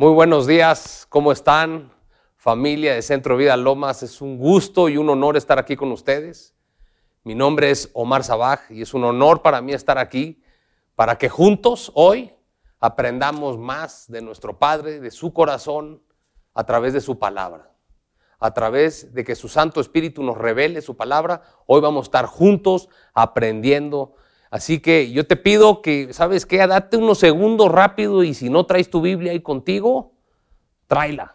Muy buenos días, ¿cómo están? Familia de Centro Vida Lomas, es un gusto y un honor estar aquí con ustedes. Mi nombre es Omar Sabaj y es un honor para mí estar aquí para que juntos hoy aprendamos más de nuestro Padre, de su corazón, a través de su palabra. A través de que su Santo Espíritu nos revele su palabra, hoy vamos a estar juntos aprendiendo Así que yo te pido que, ¿sabes qué? Date unos segundos rápido y si no traes tu Biblia ahí contigo, tráela.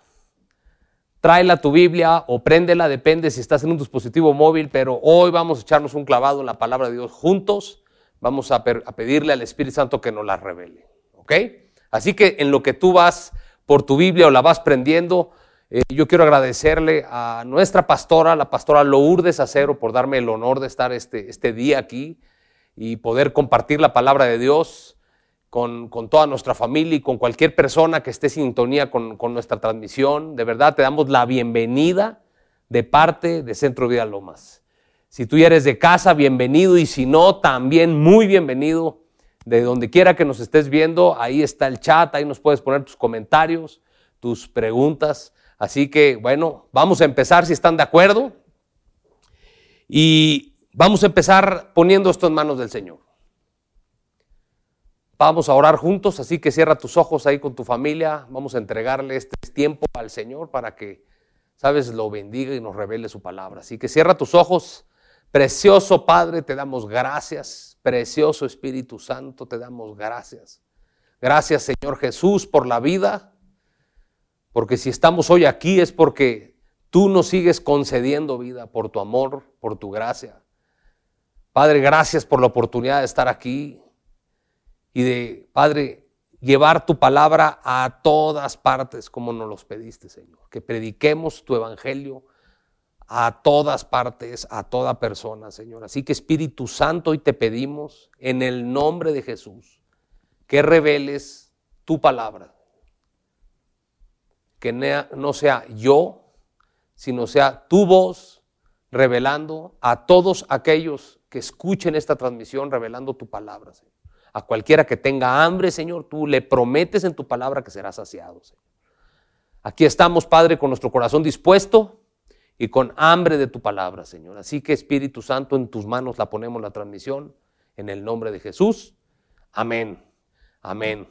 Tráela tu Biblia o préndela, depende si estás en un dispositivo móvil, pero hoy vamos a echarnos un clavado en la palabra de Dios juntos. Vamos a, pedirle al Espíritu Santo que nos la revele. ¿Ok? Así que en lo que tú vas por tu Biblia o la vas prendiendo, eh, yo quiero agradecerle a nuestra pastora, la pastora Lourdes Acero, por darme el honor de estar este, este día aquí y poder compartir la palabra de Dios con, toda nuestra familia y con cualquier persona que esté en sintonía con, nuestra transmisión. De verdad, te damos la bienvenida de parte de Centro Vida Lomas. Si tú ya eres de casa, bienvenido y si no, también muy bienvenido. De donde quiera que nos estés viendo, ahí está el chat, ahí nos puedes poner tus comentarios, tus preguntas. Así que, bueno, vamos a empezar si están de acuerdo. Y Vamos a empezar poniendo esto en manos del Señor. Vamos a orar juntos, así que cierra tus ojos ahí con tu familia. Vamos a entregarle este tiempo al Señor para que, sabes, lo bendiga y nos revele su palabra. Así que cierra tus ojos. Precioso Padre, te damos gracias. Precioso Espíritu Santo, te damos gracias. Gracias Señor Jesús por la vida, porque si estamos hoy aquí es porque tú nos sigues concediendo vida por tu amor, por tu gracia. Padre, gracias por la oportunidad de estar aquí y de, Padre, llevar tu palabra a todas partes como nos los pediste, Señor. Que prediquemos tu evangelio a todas partes, a toda persona, Señor. Así que Espíritu Santo, hoy te pedimos en el nombre de Jesús que reveles tu palabra. Que no sea yo, sino sea tu voz revelando a todos aquellos que escuchen esta transmisión revelando tu palabra, Señor. A cualquiera que tenga hambre, Señor, tú le prometes en tu palabra que será saciado, Señor. Aquí estamos, Padre, con nuestro corazón dispuesto y con hambre de tu palabra, Señor. Así que Espíritu Santo, en tus manos la ponemos la transmisión, en el nombre de Jesús. Amén. Amén.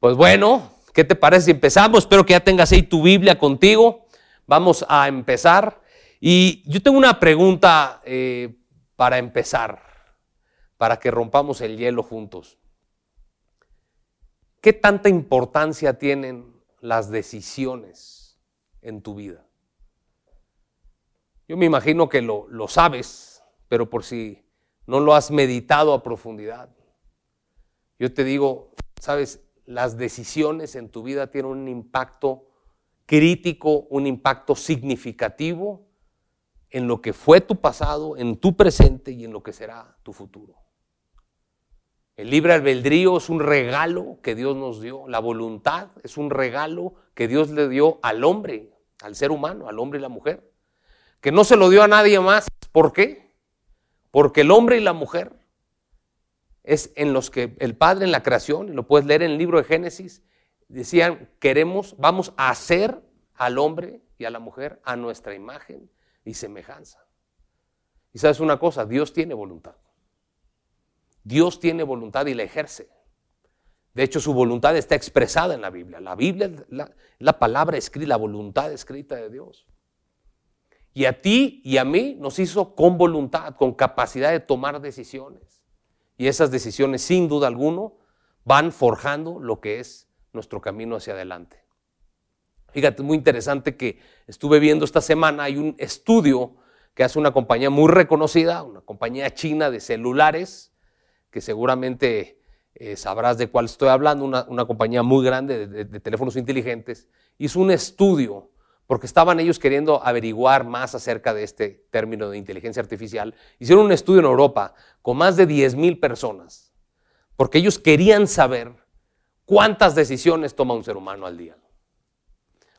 Pues bueno, ¿qué te parece si empezamos? Espero que ya tengas ahí tu Biblia contigo. Vamos a empezar. Y yo tengo una pregunta eh, para empezar, para que rompamos el hielo juntos. ¿Qué tanta importancia tienen las decisiones en tu vida? Yo me imagino que lo, lo sabes, pero por si no lo has meditado a profundidad. Yo te digo, sabes, las decisiones en tu vida tienen un impacto crítico, un impacto significativo en lo que fue tu pasado, en tu presente y en lo que será tu futuro. El libre albedrío es un regalo que Dios nos dio. La voluntad es un regalo que Dios le dio al hombre, al ser humano, al hombre y la mujer. Que no se lo dio a nadie más. ¿Por qué? Porque el hombre y la mujer es en los que el Padre en la creación, y lo puedes leer en el libro de Génesis, decían, queremos, vamos a hacer al hombre y a la mujer a nuestra imagen y semejanza. Y sabes una cosa, Dios tiene voluntad. Dios tiene voluntad y la ejerce. De hecho, su voluntad está expresada en la Biblia. La Biblia es la, la, palabra escrita, la voluntad escrita de Dios. Y a ti y a mí nos hizo con voluntad, con capacidad de tomar decisiones. Y esas decisiones, sin duda alguno, van forjando lo que es nuestro camino hacia adelante. Fíjate, muy interesante que estuve viendo esta semana, hay un estudio que hace una compañía muy reconocida, una compañía china de celulares, que seguramente eh, sabrás de cuál estoy hablando, una, compañía muy grande de, teléfonos inteligentes, hizo un estudio porque estaban ellos queriendo averiguar más acerca de este término de inteligencia artificial. Hicieron un estudio en Europa con más de 10 mil personas, porque ellos querían saber cuántas decisiones toma un ser humano al día.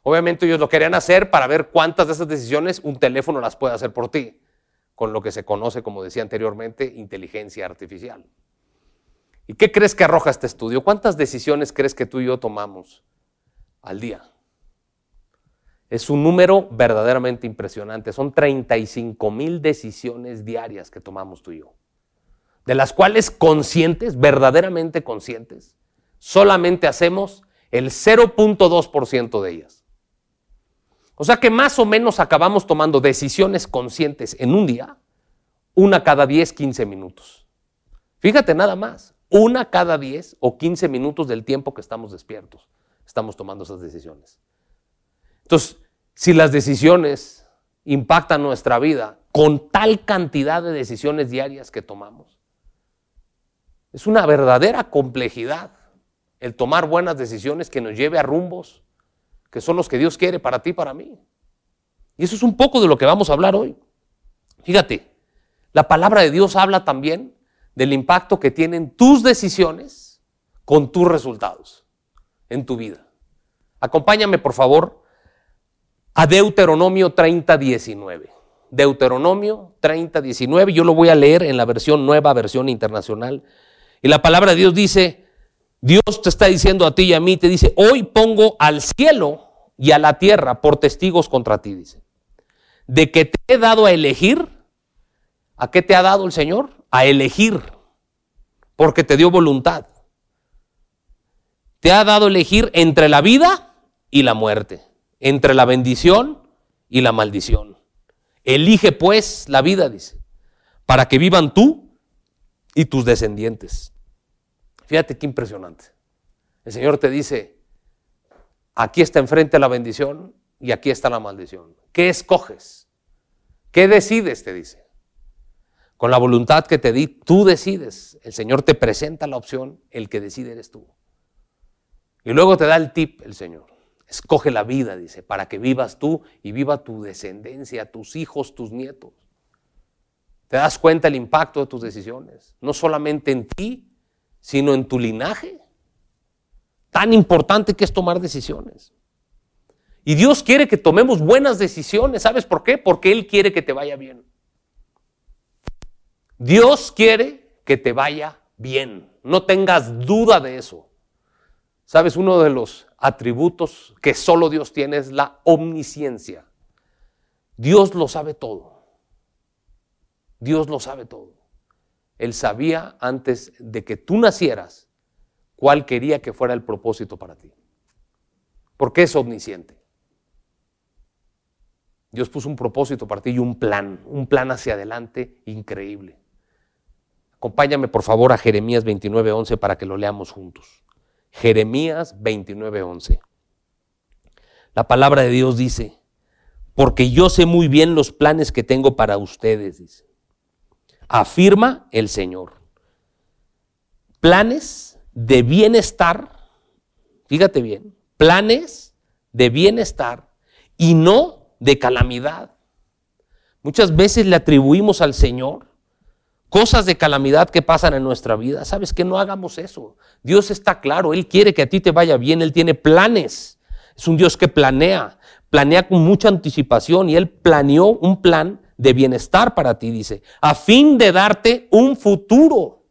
Obviamente ellos lo querían hacer para ver cuántas de esas decisiones un teléfono las puede hacer por ti, con lo que se conoce, como decía anteriormente, inteligencia artificial. ¿Y qué crees que arroja este estudio? ¿Cuántas decisiones crees que tú y yo tomamos al día. Es un número verdaderamente impresionante. Son 35 mil decisiones diarias que tomamos tú y yo. De las cuales conscientes, verdaderamente conscientes, solamente hacemos el 0.2% de ellas. O sea que más o menos acabamos tomando decisiones conscientes en un día, una cada 10, 15 minutos. Fíjate nada más, una cada 10 o 15 minutos del tiempo que estamos despiertos, estamos tomando esas decisiones. Entonces, si las decisiones impactan nuestra vida con tal cantidad de decisiones diarias que tomamos, es una verdadera complejidad el tomar buenas decisiones que nos lleve a rumbos que son los que Dios quiere para ti y para mí. Y eso es un poco de lo que vamos a hablar hoy. Fíjate, la palabra de Dios habla también del impacto que tienen tus decisiones con tus resultados en tu vida. Acompáñame, por favor, a Deuteronomio 30, 19. Deuteronomio 30, 19. Yo lo voy a leer en la versión nueva, versión internacional. Y la palabra de Dios dice, Dios te está diciendo a ti y a mí, te dice, hoy pongo al cielo y a la tierra por testigos contra ti, dice, de que te he dado a elegir. ¿A qué te ha dado el Señor? A elegir, porque te dio voluntad. Te ha dado elegir entre la vida y la muerte entre la bendición y la maldición. Elige pues la vida, dice, para que vivan tú y tus descendientes. Fíjate qué impresionante. El Señor te dice, aquí está enfrente la bendición y aquí está la maldición. ¿Qué escoges? ¿Qué decides? Te dice. Con la voluntad que te di, tú decides. El Señor te presenta la opción, el que decide eres tú. Y luego te da el tip el Señor. Escoge la vida, dice, para que vivas tú y viva tu descendencia, tus hijos, tus nietos. ¿Te das cuenta el impacto de tus decisiones? No solamente en ti, sino en tu linaje. Tan importante que es tomar decisiones. Y Dios quiere que tomemos buenas decisiones. ¿Sabes por qué? Porque Él quiere que te vaya bien. Dios quiere que te vaya bien. No tengas duda de eso. ¿Sabes? Uno de los atributos que solo Dios tiene es la omnisciencia. Dios lo sabe todo. Dios lo sabe todo. Él sabía antes de que tú nacieras cuál quería que fuera el propósito para ti. Porque es omnisciente. Dios puso un propósito para ti y un plan, un plan hacia adelante increíble. Acompáñame por favor a Jeremías 29:11 para que lo leamos juntos. Jeremías 29:11. La palabra de Dios dice, porque yo sé muy bien los planes que tengo para ustedes, dice. Afirma el Señor. Planes de bienestar, fíjate bien, planes de bienestar y no de calamidad. Muchas veces le atribuimos al Señor cosas de calamidad que pasan en nuestra vida. Sabes que no hagamos eso. Dios está claro, Él quiere que a ti te vaya bien, Él tiene planes. Es un Dios que planea, planea con mucha anticipación y Él planeó un plan de bienestar para ti, dice, a fin de darte un futuro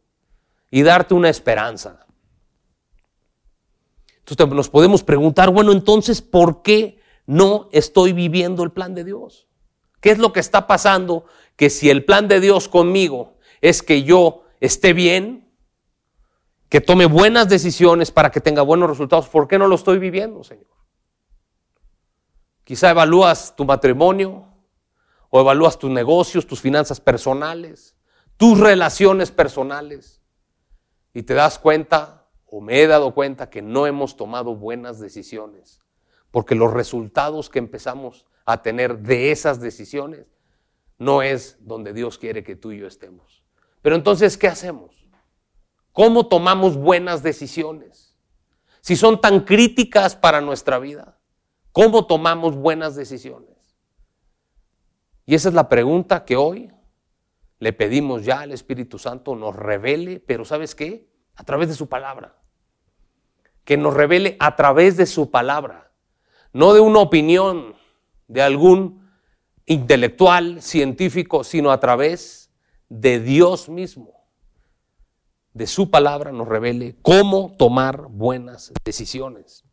y darte una esperanza. Entonces nos podemos preguntar, bueno, entonces, ¿por qué no estoy viviendo el plan de Dios? ¿Qué es lo que está pasando? Que si el plan de Dios conmigo es que yo esté bien, que tome buenas decisiones para que tenga buenos resultados. ¿Por qué no lo estoy viviendo, Señor? Quizá evalúas tu matrimonio o evalúas tus negocios, tus finanzas personales, tus relaciones personales y te das cuenta o me he dado cuenta que no hemos tomado buenas decisiones porque los resultados que empezamos a tener de esas decisiones no es donde Dios quiere que tú y yo estemos. Pero entonces, ¿qué hacemos? ¿Cómo tomamos buenas decisiones? Si son tan críticas para nuestra vida, ¿cómo tomamos buenas decisiones? Y esa es la pregunta que hoy le pedimos ya al Espíritu Santo nos revele, pero ¿sabes qué? A través de su palabra. Que nos revele a través de su palabra, no de una opinión de algún intelectual, científico, sino a través de Dios mismo, de su palabra, nos revele cómo tomar buenas decisiones.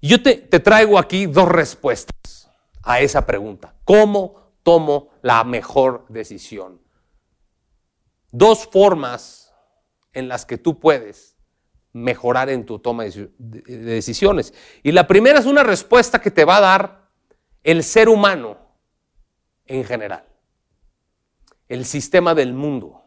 Yo te, te traigo aquí dos respuestas a esa pregunta. ¿Cómo tomo la mejor decisión? Dos formas en las que tú puedes mejorar en tu toma de decisiones. Y la primera es una respuesta que te va a dar el ser humano en general, el sistema del mundo.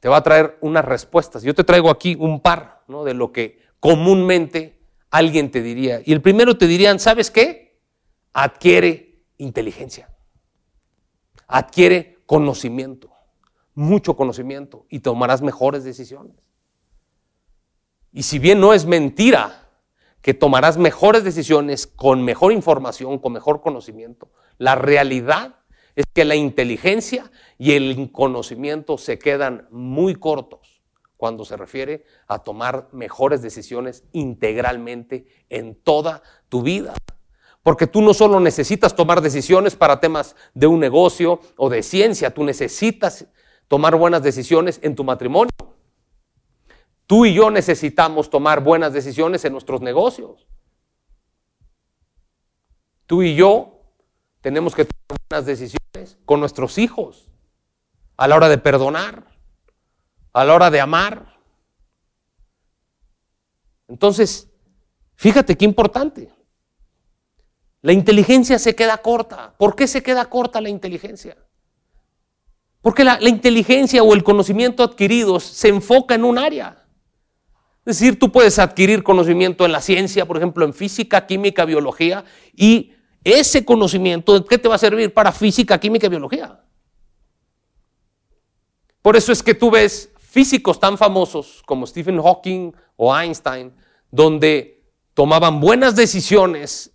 Te va a traer unas respuestas. Yo te traigo aquí un par de lo que comúnmente alguien te diría. Y el primero te dirían, ¿sabes qué? Adquiere inteligencia, adquiere conocimiento, mucho conocimiento y tomarás mejores decisiones. Y si bien no es mentira que tomarás mejores decisiones con mejor información, con mejor conocimiento, la realidad es que la inteligencia y el conocimiento se quedan muy cortos cuando se refiere a tomar mejores decisiones integralmente en toda tu vida. Porque tú no solo necesitas tomar decisiones para temas de un negocio o de ciencia, tú necesitas tomar buenas decisiones en tu matrimonio. Tú y yo necesitamos tomar buenas decisiones en nuestros negocios. Tú y yo tenemos que tomar buenas decisiones con nuestros hijos, a la hora de perdonar, a la hora de amar. Entonces, fíjate qué importante. La inteligencia se queda corta. ¿Por qué se queda corta la inteligencia? Porque la, inteligencia o el conocimiento adquirido se enfoca en un área. Es decir, tú puedes adquirir conocimiento en la ciencia, por ejemplo, en física, química, biología, y ese conocimiento, ¿qué te va a servir para física, química y biología? Por eso es que tú ves físicos tan famosos como Stephen Hawking o Einstein, donde tomaban buenas decisiones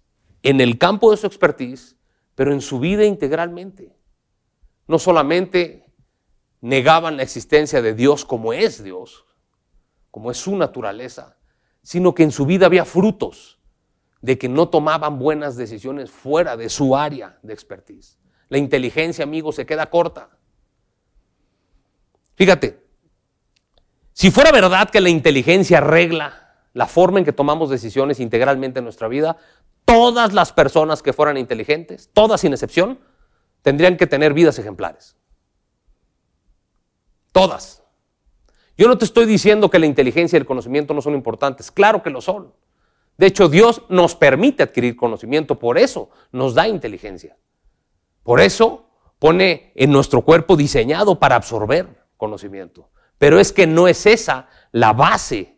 en el campo de su expertise, pero en su vida integralmente. No solamente negaban la existencia de Dios como es Dios, como es su naturaleza, sino que en su vida había frutos de que no tomaban buenas decisiones fuera de su área de expertise. La inteligencia, amigos, se queda corta. Fíjate, si fuera verdad que la inteligencia arregla la forma en que tomamos decisiones integralmente en nuestra vida, todas las personas que fueran inteligentes, todas sin excepción, tendrían que tener vidas ejemplares. Todas. Yo no te estoy diciendo que la inteligencia y el conocimiento no son importantes, claro que lo son. De hecho, Dios nos permite adquirir conocimiento, por eso nos da inteligencia. Por eso pone en nuestro cuerpo diseñado para absorber conocimiento. Pero es que no es esa la base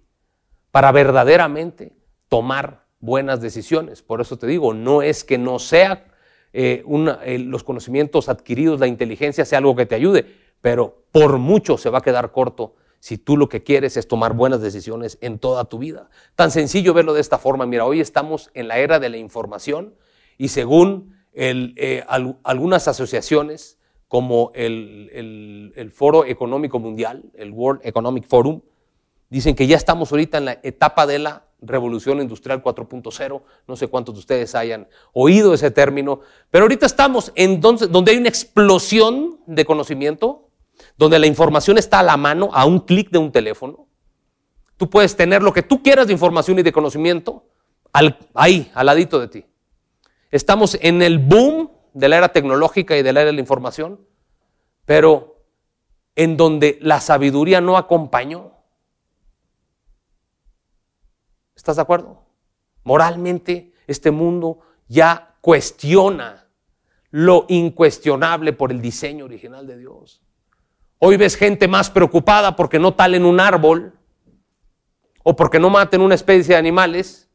para verdaderamente tomar buenas decisiones. Por eso te digo, no es que no sea eh, eh, los conocimientos adquiridos, la inteligencia sea algo que te ayude, pero por mucho se va a quedar corto si tú lo que quieres es tomar buenas decisiones en toda tu vida. Tan sencillo verlo de esta forma. Mira, hoy estamos en la era de la información y según eh, algunas asociaciones como el, el, Foro Económico Mundial, el World Economic Forum, dicen que ya estamos ahorita en la etapa de la revolución industrial 4.0. No sé cuántos de ustedes hayan oído ese término, pero ahorita estamos en donde, donde hay una explosión de conocimiento, donde la información está a la mano, a un clic de un teléfono. Tú puedes tener lo que tú quieras de información y de conocimiento ahí, al ladito de ti. Estamos en el boom de la era tecnológica y de la era de la información, pero en donde la sabiduría no acompañó. ¿Estás de acuerdo? Moralmente, este mundo ya cuestiona lo incuestionable por el diseño original de Dios. Hoy ves gente más preocupada porque no talen un árbol o porque no maten una especie de animales,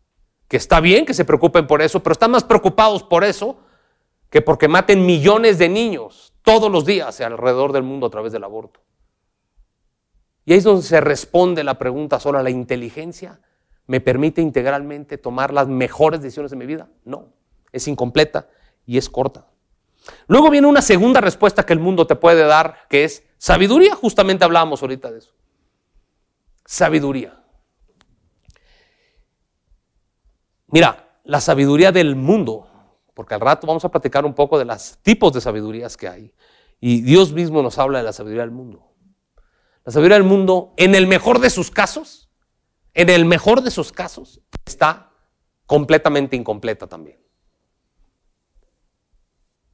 que está bien que se preocupen por eso, pero están más preocupados por eso que porque maten millones de niños todos los días alrededor del mundo a través del aborto. Y ahí es donde se responde la pregunta ¿solo ¿la inteligencia me permite integralmente tomar las mejores decisiones de mi vida? No, es incompleta y es corta. Luego viene una segunda respuesta que el mundo te puede dar, que es Sabiduría, justamente hablábamos ahorita de eso. Sabiduría. Mira, la sabiduría del mundo, porque al rato vamos a platicar un poco de los tipos de sabidurías que hay. Y Dios mismo nos habla de la sabiduría del mundo. La sabiduría del mundo, en el mejor de sus casos, en el mejor de sus casos, está completamente incompleta también.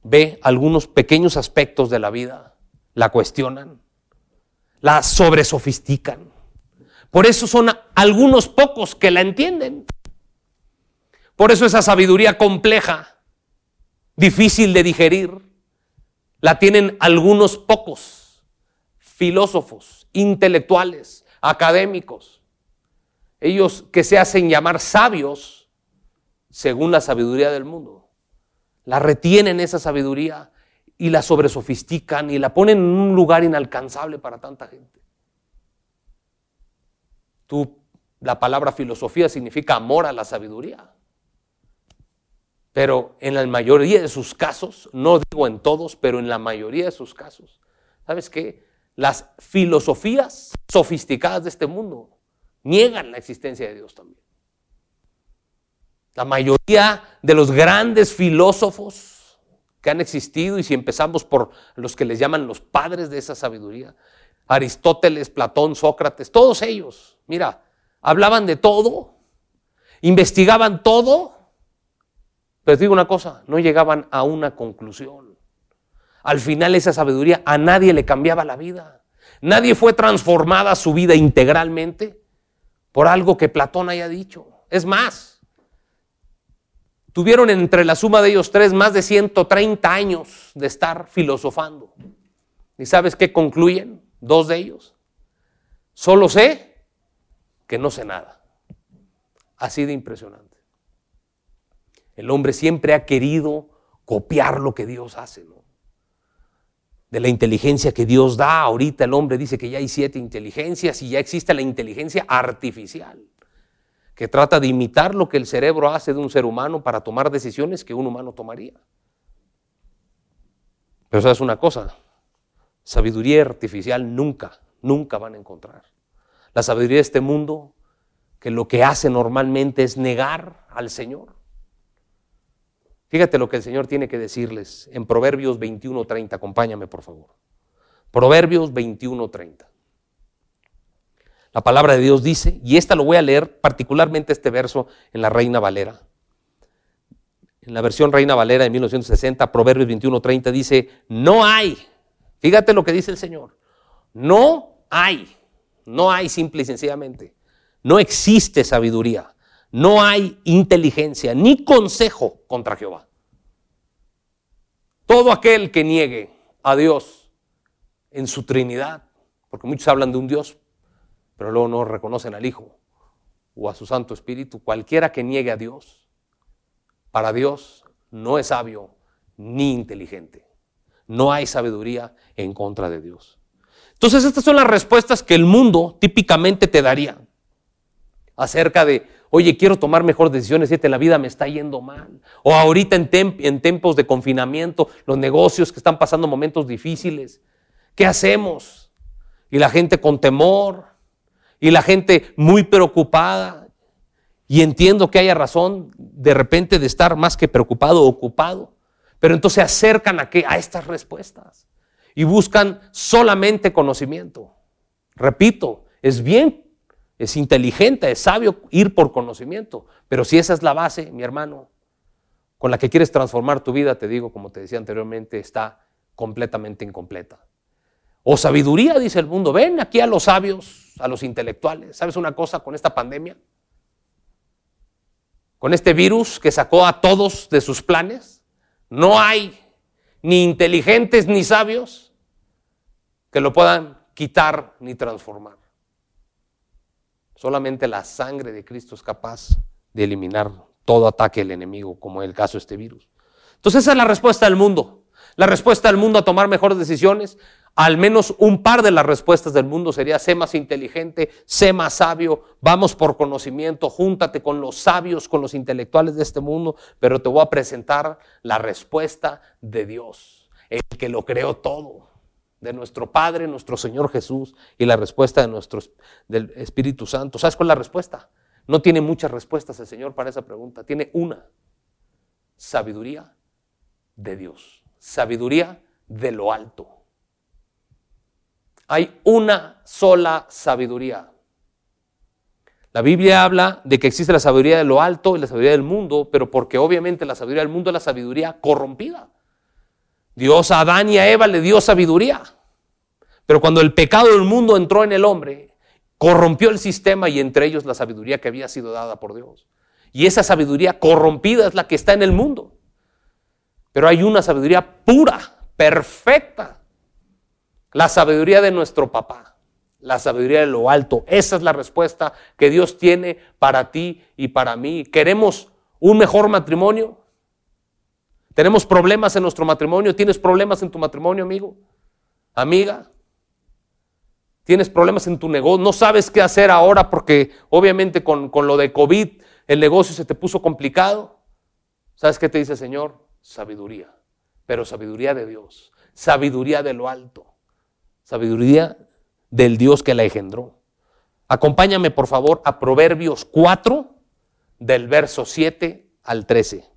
Ve algunos pequeños aspectos de la vida, la cuestionan, la sobresofistican. Por eso son algunos pocos que la entienden. Por eso esa sabiduría compleja, difícil de digerir, la tienen algunos pocos filósofos, intelectuales, académicos. Ellos que se hacen llamar sabios según la sabiduría del mundo. La retienen esa sabiduría y la sobresofistican y la ponen en un lugar inalcanzable para tanta gente. Tú, la palabra filosofía significa amor a la sabiduría. Pero en la mayoría de sus casos, no digo en todos, pero en la mayoría de sus casos, ¿sabes qué? Las filosofías sofisticadas de este mundo niegan la existencia de Dios también. La mayoría de los grandes filósofos que han existido, y si empezamos por los que les llaman los padres de esa sabiduría, Aristóteles, Platón, Sócrates, todos ellos, mira, hablaban de todo, investigaban todo, pero te digo una cosa, no llegaban a una conclusión. Al final esa sabiduría a nadie le cambiaba la vida. Nadie fue transformada su vida integralmente por algo que Platón haya dicho. Es más, tuvieron entre la suma de ellos tres más de 130 años de estar filosofando. ¿Y sabes qué concluyen? Dos de ellos. Solo sé que no sé nada. Así de impresionante. El hombre siempre ha querido copiar lo que Dios hace, ¿no? De la inteligencia que Dios da, ahorita el hombre dice que ya hay siete inteligencias y ya existe la inteligencia artificial, que trata de imitar lo que el cerebro hace de un ser humano para tomar decisiones que un humano tomaría. Pero sabes una cosa, sabiduría artificial nunca, nunca van a encontrar. La sabiduría de este mundo, que lo que hace normalmente es negar al Señor. Fíjate lo que el Señor tiene que decirles en Proverbios 21:30. Acompáñame, por favor. Proverbios 21:30. La palabra de Dios dice, y esta lo voy a leer particularmente este verso en la Reina Valera. En la versión Reina Valera de 1960, Proverbios 21:30 dice, no hay, fíjate lo que dice el Señor, no hay, no hay simple y sencillamente, no existe sabiduría, no hay inteligencia ni consejo contra Jehová. Todo aquel que niegue a Dios en su Trinidad, porque muchos hablan de un Dios, pero luego no reconocen al Hijo o a su Santo Espíritu, cualquiera que niegue a Dios, para Dios no es sabio ni inteligente. No hay sabiduría en contra de Dios. Entonces estas son las respuestas que el mundo típicamente te daría acerca de, oye, quiero tomar mejores decisiones, fíjate, la vida me está yendo mal. O ahorita en, en tiempos de confinamiento, los negocios que están pasando momentos difíciles, ¿qué hacemos? Y la gente con temor, y la gente muy preocupada. Y entiendo que haya razón de repente de estar más que preocupado, ocupado. Pero entonces se acercan a? A estas respuestas. Y buscan solamente conocimiento. Repito, es bien es inteligente, es sabio ir por conocimiento. Pero si esa es la base, mi hermano, con la que quieres transformar tu vida, te digo, como te decía anteriormente, está completamente incompleta. O sabiduría, dice el mundo. Ven aquí a los sabios, a los intelectuales. ¿Sabes una cosa con esta pandemia? Con este virus que sacó a todos de sus planes. No hay ni inteligentes ni sabios que lo puedan quitar ni transformar. Solamente la sangre de Cristo es capaz de eliminar todo ataque del enemigo, como en el caso de este virus. Entonces esa es la respuesta del mundo. La respuesta del mundo a tomar mejores decisiones, al menos un par de las respuestas del mundo sería, sé más inteligente, sé más sabio, vamos por conocimiento, júntate con los sabios, con los intelectuales de este mundo, pero te voy a presentar la respuesta de Dios, el que lo creó todo de nuestro Padre, nuestro Señor Jesús, y la respuesta de nuestro, del Espíritu Santo. ¿Sabes cuál es la respuesta? No tiene muchas respuestas el Señor para esa pregunta. Tiene una. Sabiduría de Dios. Sabiduría de lo alto. Hay una sola sabiduría. La Biblia habla de que existe la sabiduría de lo alto y la sabiduría del mundo, pero porque obviamente la sabiduría del mundo es la sabiduría corrompida. Dios a Adán y a Eva le dio sabiduría. Pero cuando el pecado del mundo entró en el hombre, corrompió el sistema y entre ellos la sabiduría que había sido dada por Dios. Y esa sabiduría corrompida es la que está en el mundo. Pero hay una sabiduría pura, perfecta. La sabiduría de nuestro papá, la sabiduría de lo alto. Esa es la respuesta que Dios tiene para ti y para mí. ¿Queremos un mejor matrimonio? ¿Tenemos problemas en nuestro matrimonio? ¿Tienes problemas en tu matrimonio, amigo? Amiga. ¿Tienes problemas en tu negocio? ¿No sabes qué hacer ahora porque obviamente con, con lo de COVID el negocio se te puso complicado? ¿Sabes qué te dice el Señor? Sabiduría. Pero sabiduría de Dios. Sabiduría de lo alto. Sabiduría del Dios que la engendró. Acompáñame por favor a Proverbios 4 del verso 7 al 13.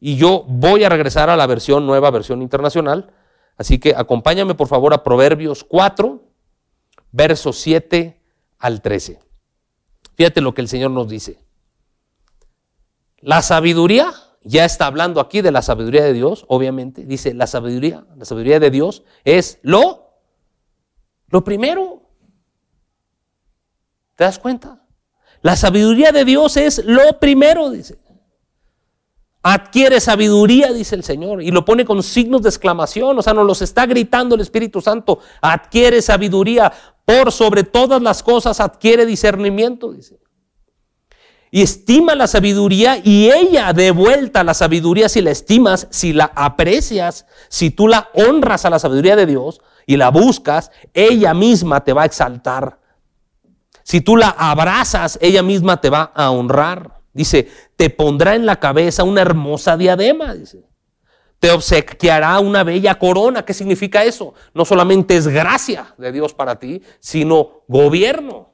Y yo voy a regresar a la versión nueva, versión internacional. Así que acompáñame por favor a Proverbios 4, versos 7 al 13. Fíjate lo que el Señor nos dice. La sabiduría, ya está hablando aquí de la sabiduría de Dios, obviamente. Dice, la sabiduría, la sabiduría de Dios es lo, lo primero. ¿Te das cuenta? La sabiduría de Dios es lo primero, dice. Adquiere sabiduría, dice el Señor, y lo pone con signos de exclamación, o sea, nos los está gritando el Espíritu Santo. Adquiere sabiduría, por sobre todas las cosas adquiere discernimiento, dice. Y estima la sabiduría y ella de vuelta la sabiduría si la estimas, si la aprecias, si tú la honras a la sabiduría de Dios y la buscas, ella misma te va a exaltar. Si tú la abrazas, ella misma te va a honrar. Dice, te pondrá en la cabeza una hermosa diadema, dice. Te obsequiará una bella corona. ¿Qué significa eso? No solamente es gracia de Dios para ti, sino gobierno.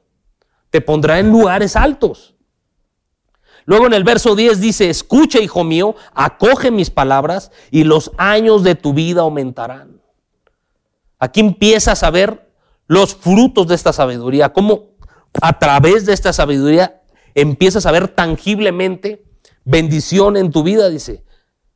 Te pondrá en lugares altos. Luego en el verso 10 dice, escucha, hijo mío, acoge mis palabras y los años de tu vida aumentarán. Aquí empiezas a ver los frutos de esta sabiduría, cómo a través de esta sabiduría empiezas a ver tangiblemente bendición en tu vida, dice.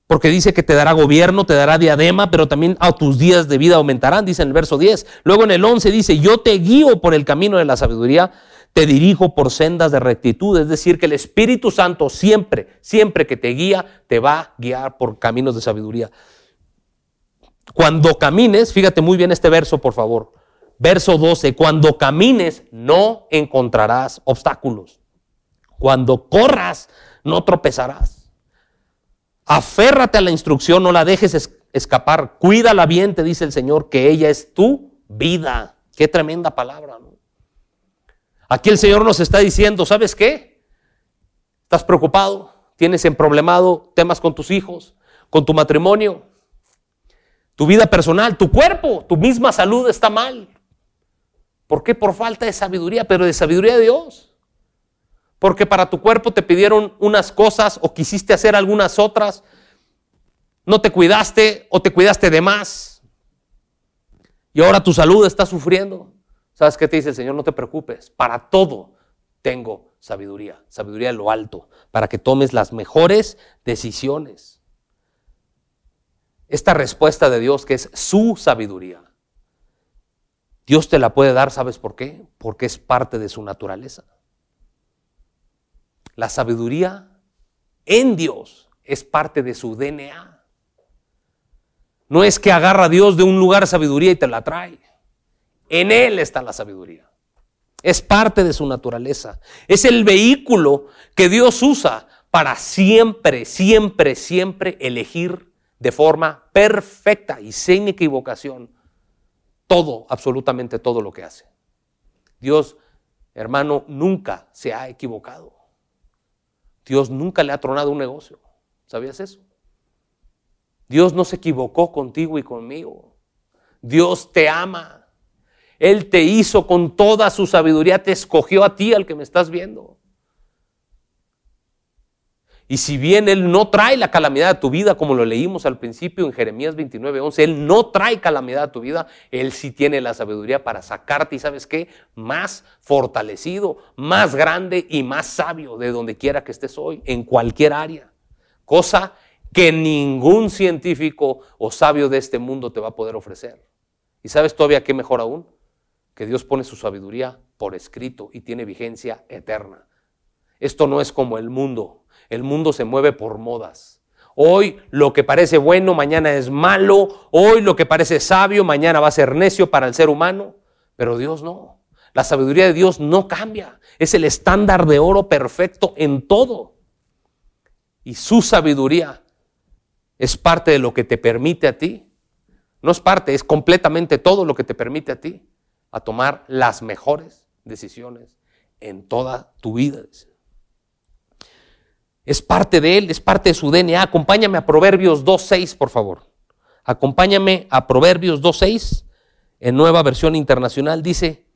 Porque dice que te dará gobierno, te dará diadema, pero también a tus días de vida aumentarán, dice en el verso 10. Luego en el 11 dice, yo te guío por el camino de la sabiduría, te dirijo por sendas de rectitud. Es decir, que el Espíritu Santo siempre, siempre que te guía, te va a guiar por caminos de sabiduría. Cuando camines, fíjate muy bien este verso, por favor. Verso 12, cuando camines no encontrarás obstáculos. Cuando corras, no tropezarás. Aférrate a la instrucción, no la dejes escapar. Cuídala bien, te dice el Señor, que ella es tu vida. Qué tremenda palabra. Aquí el Señor nos está diciendo, ¿sabes qué? ¿Estás preocupado? ¿Tienes emproblemado temas con tus hijos, con tu matrimonio, tu vida personal, tu cuerpo, tu misma salud está mal? ¿Por qué? Por falta de sabiduría, pero de sabiduría de Dios porque para tu cuerpo te pidieron unas cosas o quisiste hacer algunas otras, no te cuidaste o te cuidaste de más y ahora tu salud está sufriendo. ¿Sabes qué te dice el Señor? No te preocupes, para todo tengo sabiduría, sabiduría de lo alto, para que tomes las mejores decisiones. Esta respuesta de Dios que es su sabiduría, Dios te la puede dar, ¿sabes por qué? Porque es parte de su naturaleza. La sabiduría en Dios es parte de su DNA. No es que agarra a Dios de un lugar sabiduría y te la trae. En Él está la sabiduría. Es parte de su naturaleza. Es el vehículo que Dios usa para siempre, siempre, siempre elegir de forma perfecta y sin equivocación todo, absolutamente todo lo que hace. Dios, hermano, nunca se ha equivocado. Dios nunca le ha tronado un negocio. ¿Sabías eso? Dios no se equivocó contigo y conmigo. Dios te ama. Él te hizo con toda su sabiduría, te escogió a ti, al que me estás viendo. Y si bien Él no trae la calamidad a tu vida, como lo leímos al principio en Jeremías 29, 11, Él no trae calamidad a tu vida, Él sí tiene la sabiduría para sacarte y sabes qué, más fortalecido, más grande y más sabio de donde quiera que estés hoy, en cualquier área. Cosa que ningún científico o sabio de este mundo te va a poder ofrecer. ¿Y sabes todavía qué mejor aún? Que Dios pone su sabiduría por escrito y tiene vigencia eterna. Esto no es como el mundo. El mundo se mueve por modas. Hoy lo que parece bueno, mañana es malo. Hoy lo que parece sabio, mañana va a ser necio para el ser humano. Pero Dios no. La sabiduría de Dios no cambia. Es el estándar de oro perfecto en todo. Y su sabiduría es parte de lo que te permite a ti. No es parte, es completamente todo lo que te permite a ti a tomar las mejores decisiones en toda tu vida es parte de él, es parte de su DNA. Acompáñame a Proverbios 2.6, por favor. Acompáñame a Proverbios 2.6, en nueva versión internacional, dice,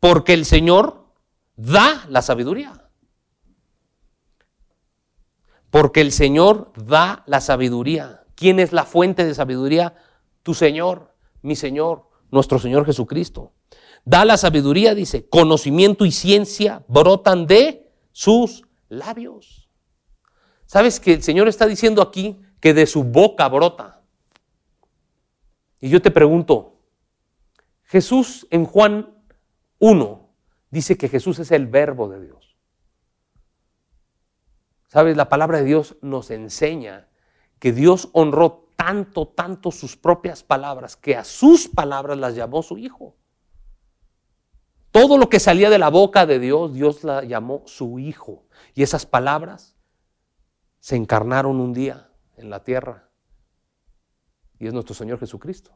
porque el Señor da la sabiduría. Porque el Señor da la sabiduría. ¿Quién es la fuente de sabiduría? Tu Señor, mi Señor, nuestro Señor Jesucristo. Da la sabiduría, dice, conocimiento y ciencia brotan de sus labios. ¿Sabes que el Señor está diciendo aquí que de su boca brota? Y yo te pregunto, Jesús en Juan 1 dice que Jesús es el verbo de Dios. ¿Sabes? La palabra de Dios nos enseña que Dios honró tanto, tanto sus propias palabras, que a sus palabras las llamó su Hijo. Todo lo que salía de la boca de Dios, Dios la llamó su Hijo. Y esas palabras se encarnaron un día en la tierra. Y es nuestro Señor Jesucristo.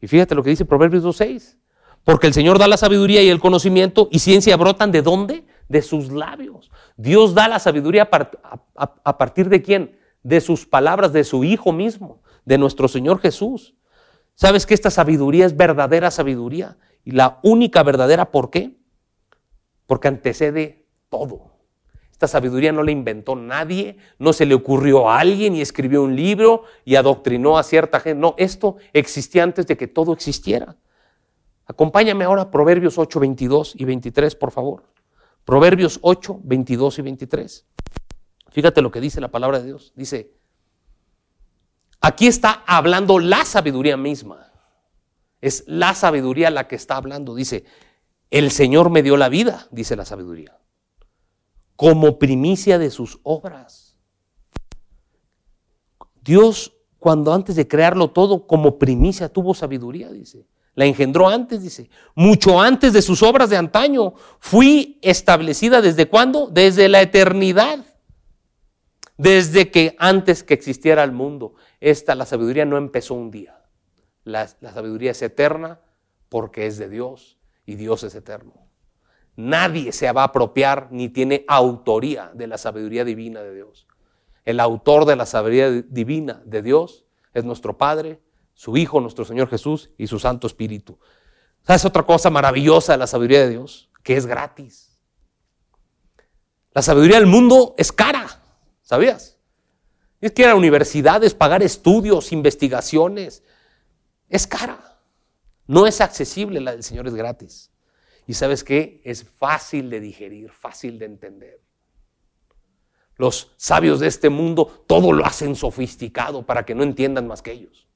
Y fíjate lo que dice Proverbios 2.6. Porque el Señor da la sabiduría y el conocimiento y ciencia brotan de dónde? De sus labios. Dios da la sabiduría a, partir de quién? De sus palabras, de su Hijo mismo, de nuestro Señor Jesús. ¿Sabes que esta sabiduría es verdadera sabiduría? Y la única verdadera, ¿por qué? Porque antecede todo. Esta sabiduría no la inventó nadie, no se le ocurrió a alguien y escribió un libro y adoctrinó a cierta gente. No, esto existía antes de que todo existiera. Acompáñame ahora a Proverbios 8, 22 y 23, por favor. Proverbios 8, 22 y 23. Fíjate lo que dice la palabra de Dios. Dice, aquí está hablando la sabiduría misma. Es la sabiduría la que está hablando. Dice, el Señor me dio la vida, dice la sabiduría como primicia de sus obras. Dios, cuando antes de crearlo todo, como primicia tuvo sabiduría, dice. La engendró antes, dice. Mucho antes de sus obras de antaño. Fui establecida desde cuándo? Desde la eternidad. Desde que antes que existiera el mundo. Esta, la sabiduría no empezó un día. La, la sabiduría es eterna porque es de Dios y Dios es eterno. Nadie se va a apropiar ni tiene autoría de la sabiduría divina de Dios. El autor de la sabiduría divina de Dios es nuestro Padre, su Hijo, nuestro Señor Jesús y su Santo Espíritu. ¿Sabes otra cosa maravillosa de la sabiduría de Dios? Que es gratis. La sabiduría del mundo es cara, ¿sabías? Es que ir a universidades, pagar estudios, investigaciones, es cara. No es accesible, la del Señor es gratis. Y sabes qué? Es fácil de digerir, fácil de entender. Los sabios de este mundo todo lo hacen sofisticado para que no entiendan más que ellos.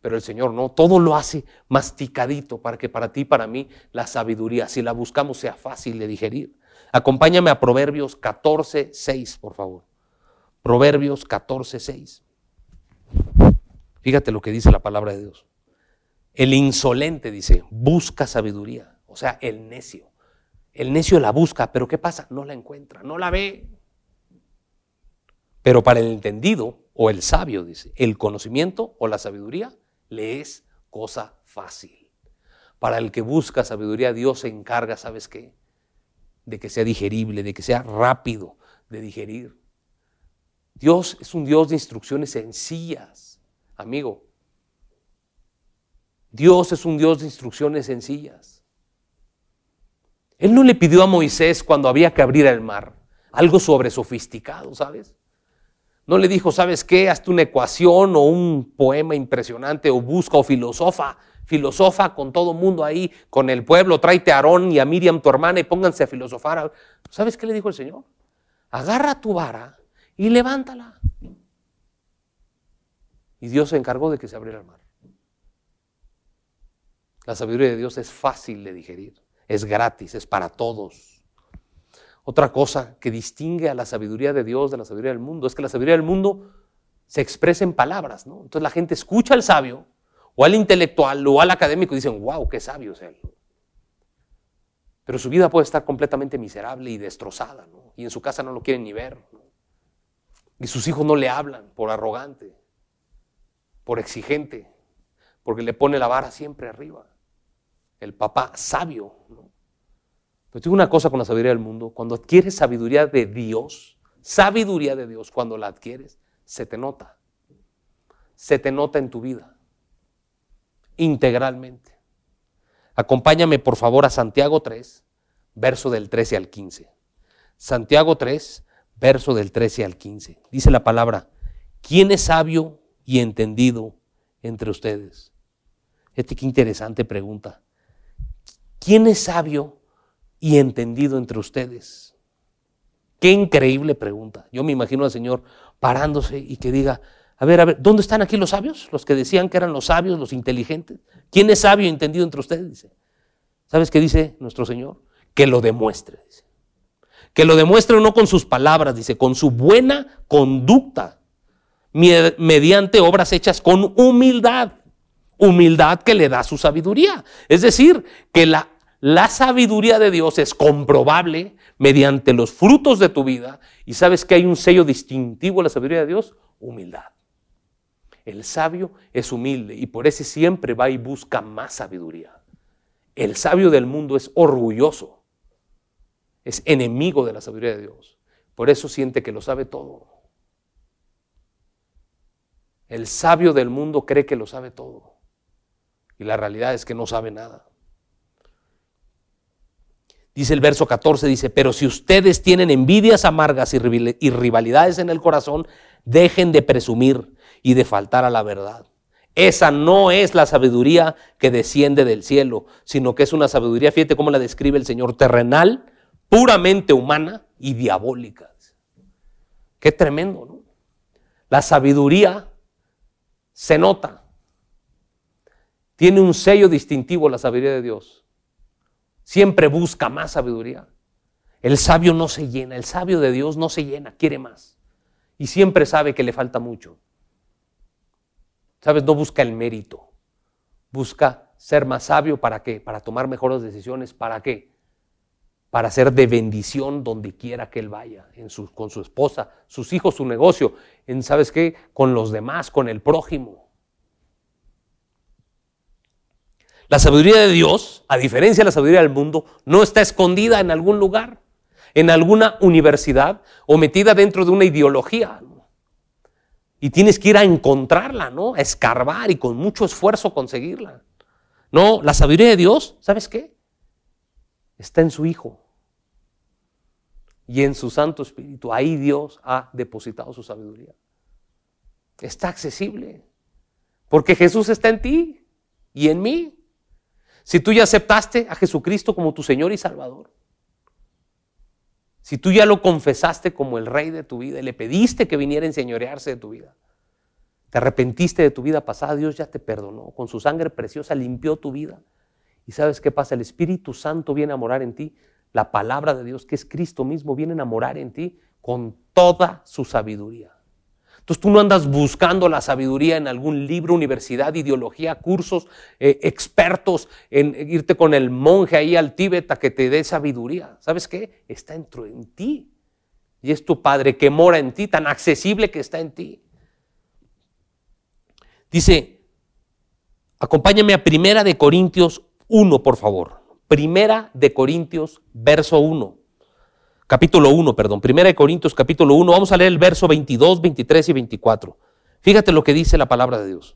Pero el Señor no, todo lo hace masticadito para que para ti y para mí la sabiduría, si la buscamos, sea fácil de digerir. Acompáñame a Proverbios 14, 6, por favor. Proverbios 14, 6. Fíjate lo que dice la palabra de Dios. El insolente dice, busca sabiduría o sea, el necio. El necio la busca, pero ¿qué pasa? No la encuentra, no la ve. Pero para el entendido o el sabio, dice, el conocimiento o la sabiduría le es cosa fácil. Para el que busca sabiduría, Dios se encarga, ¿sabes qué? De que sea digerible, de que sea rápido de digerir. Dios es un Dios de instrucciones sencillas, amigo. Dios es un Dios de instrucciones sencillas. Él no le pidió a Moisés cuando había que abrir el mar. algo sobre sofisticado, ¿sabes? No le dijo, ¿sabes qué? Hazte una ecuación o un poema impresionante o busca o filosofa, filosofa con todo mundo ahí, con el pueblo, tráete a Aarón y a Miriam, tu hermana, y pónganse a filosofar. ¿Sabes qué le dijo el Señor? Agarra tu vara y levántala. Y Dios se encargó de que se abriera el mar. La sabiduría de Dios es fácil de digerir, es gratis, es para todos. Otra cosa que distingue a la sabiduría de Dios de la sabiduría del mundo es que la sabiduría del mundo se expresa en palabras, ¿no? Entonces la gente escucha al sabio o al intelectual o al académico y dicen, wow, qué sabio es él. Pero su vida puede estar completamente miserable y destrozada, ¿no? Y en su casa no lo quieren ni ver. Y sus hijos no le hablan por arrogante, por exigente, porque le pone la vara siempre arriba. El papá sabio, ¿no? Pero digo una cosa con la sabiduría del mundo, cuando adquieres sabiduría de Dios, sabiduría de Dios, cuando la adquieres, se te nota. Se te nota en tu vida, integralmente. Acompáñame por favor a Santiago 3, verso del 13 al 15. Santiago 3, verso del 13 al 15. Dice la palabra, ¿quién es sabio y entendido entre ustedes? Este qué interesante pregunta. ¿Quién es sabio y entendido entre ustedes? Qué increíble pregunta. Yo me imagino al Señor parándose y que diga, a ver, a ver, ¿dónde están aquí los sabios? Los que decían que eran los sabios, los inteligentes. ¿Quién es sabio y entendido entre ustedes? Dice. ¿Sabes qué dice nuestro Señor? Que lo demuestre. Dice. Que lo demuestre no con sus palabras, dice, con su buena conducta, mediante obras hechas con humildad. Humildad que le da su sabiduría. Es decir, que la la sabiduría de Dios es comprobable mediante los frutos de tu vida. ¿Y sabes que hay un sello distintivo a la sabiduría de Dios? Humildad. El sabio es humilde y por eso siempre va y busca más sabiduría. El sabio del mundo es orgulloso, es enemigo de la sabiduría de Dios. Por eso siente que lo sabe todo. El sabio del mundo cree que lo sabe todo. Y la realidad es que no sabe nada. Dice el verso 14, dice, pero si ustedes tienen envidias amargas y rivalidades en el corazón, dejen de presumir y de faltar a la verdad. Esa no es la sabiduría que desciende del cielo, sino que es una sabiduría, fíjate cómo la describe el Señor, terrenal, puramente humana y diabólica. Qué tremendo, ¿no? La sabiduría se nota. Tiene un sello distintivo la sabiduría de Dios siempre busca más sabiduría. El sabio no se llena, el sabio de Dios no se llena, quiere más. Y siempre sabe que le falta mucho. ¿Sabes? No busca el mérito. Busca ser más sabio para qué? Para tomar mejores decisiones. ¿Para qué? Para ser de bendición donde quiera que él vaya, con su esposa, sus hijos, su negocio, en, ¿sabes qué? Con los demás, con el prójimo. La sabiduría de Dios, a diferencia de la sabiduría del mundo, no está escondida en algún lugar, en alguna universidad o metida dentro de una ideología. Y tienes que ir a encontrarla, ¿no? A escarbar y con mucho esfuerzo conseguirla. No, la sabiduría de Dios, ¿sabes qué? Está en su Hijo y en su Santo Espíritu. Ahí Dios ha depositado su sabiduría. Está accesible. Porque Jesús está en ti y en mí. Si tú ya aceptaste a Jesucristo como tu Señor y Salvador. Si tú ya lo confesaste como el Rey de tu vida y le pediste que viniera a enseñorearse de tu vida. Te arrepentiste de tu vida pasada, Dios ya te perdonó. Con su sangre preciosa limpió tu vida. ¿Y sabes qué pasa? El Espíritu Santo viene a morar en ti. La palabra de Dios, que es Cristo mismo, viene a morar en ti con toda su sabiduría. Entonces tú no andas buscando la sabiduría en algún libro, universidad, ideología, cursos, eh, expertos, en irte con el monje ahí al Tíbet a que te dé sabiduría. ¿Sabes qué? Está dentro en ti. Y es tu Padre que mora en ti, tan accesible que está en ti. Dice, acompáñame a Primera de Corintios 1, por favor. Primera de Corintios, verso 1 capítulo 1, perdón, Primera de Corintios capítulo 1, vamos a leer el verso 22, 23 y 24. Fíjate lo que dice la palabra de Dios.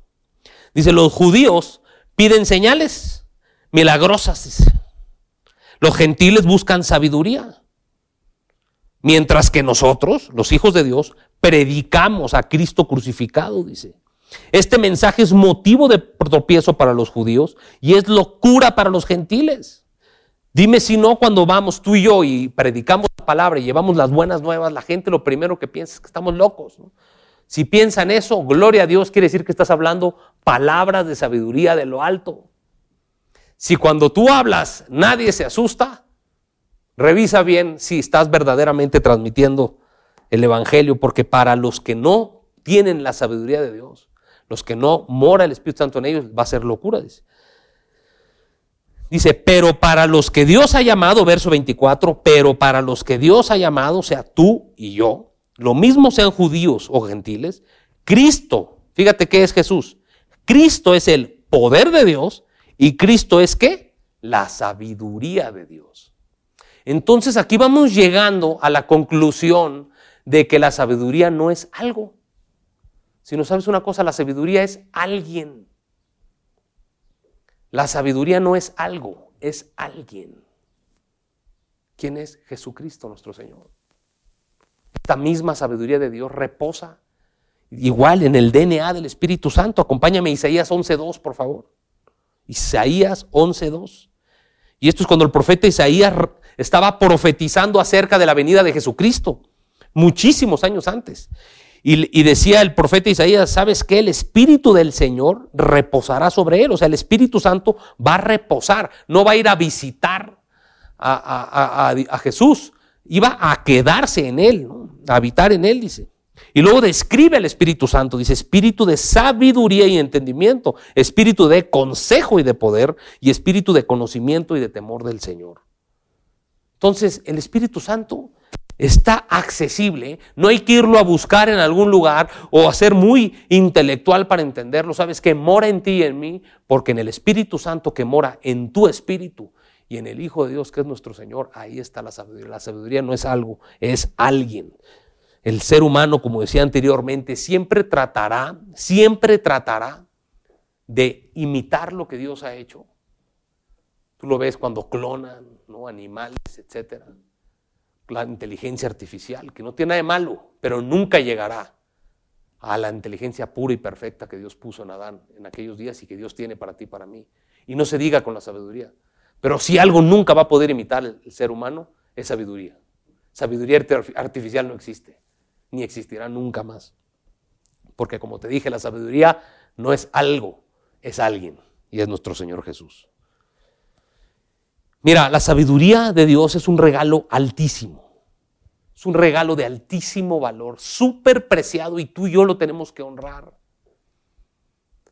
Dice, los judíos piden señales milagrosas. Los gentiles buscan sabiduría. Mientras que nosotros, los hijos de Dios, predicamos a Cristo crucificado, dice. Este mensaje es motivo de tropiezo para los judíos y es locura para los gentiles. Dime si no, cuando vamos tú y yo y predicamos la palabra y llevamos las buenas nuevas, la gente lo primero que piensa es que estamos locos. Si piensan eso, gloria a Dios, quiere decir que estás hablando palabras de sabiduría de lo alto. Si cuando tú hablas nadie se asusta, revisa bien si estás verdaderamente transmitiendo el Evangelio, porque para los que no tienen la sabiduría de Dios, los que no mora el Espíritu Santo en ellos, va a ser locura. Dice, pero para los que Dios ha llamado, verso 24, pero para los que Dios ha llamado, sea, tú y yo, lo mismo sean judíos o gentiles, Cristo, fíjate qué es Jesús. Cristo es el poder de Dios y Cristo es qué? La sabiduría de Dios. Entonces aquí vamos llegando a la conclusión de que la sabiduría no es algo. Si no sabes una cosa, la sabiduría es alguien. La sabiduría no es algo, es alguien. ¿Quién es Jesucristo nuestro Señor? Esta misma sabiduría de Dios reposa igual en el DNA del Espíritu Santo. Acompáñame Isaías 11.2, por favor. Isaías 11.2. Y esto es cuando el profeta Isaías estaba profetizando acerca de la venida de Jesucristo, muchísimos años antes. Y, decía el profeta Isaías, ¿sabes qué? El Espíritu del Señor reposará sobre él. O sea, el Espíritu Santo va a reposar, no va a ir a visitar a, Jesús, iba a quedarse en él, a habitar en él, dice. Y luego describe el Espíritu Santo, dice espíritu de sabiduría y entendimiento, espíritu de consejo y de poder, y espíritu de conocimiento y de temor del Señor. Entonces, el Espíritu Santo está accesible, no hay que irlo a buscar en algún lugar o a ser muy intelectual para entenderlo, sabes que mora en ti y en mí, porque en el Espíritu Santo que mora en tu espíritu y en el Hijo de Dios que es nuestro Señor, ahí está la sabiduría. La sabiduría no es algo, es alguien. El ser humano, como decía anteriormente, siempre tratará, siempre tratará de imitar lo que Dios ha hecho. Tú lo ves cuando clonan ¿no? animales, etcétera la inteligencia artificial, que no tiene nada de malo, pero nunca llegará a la inteligencia pura y perfecta que Dios puso en Adán en aquellos días y que Dios tiene para ti y para mí. Y no se diga con la sabiduría. Pero si algo nunca va a poder imitar el, ser humano, es sabiduría. Sabiduría artificial no existe, ni existirá nunca más. Porque como te dije, la sabiduría no es algo, es alguien, y es nuestro Señor Jesús. Mira, la sabiduría de Dios es un regalo altísimo. Es un regalo de altísimo valor, súper preciado y tú y yo lo tenemos que honrar.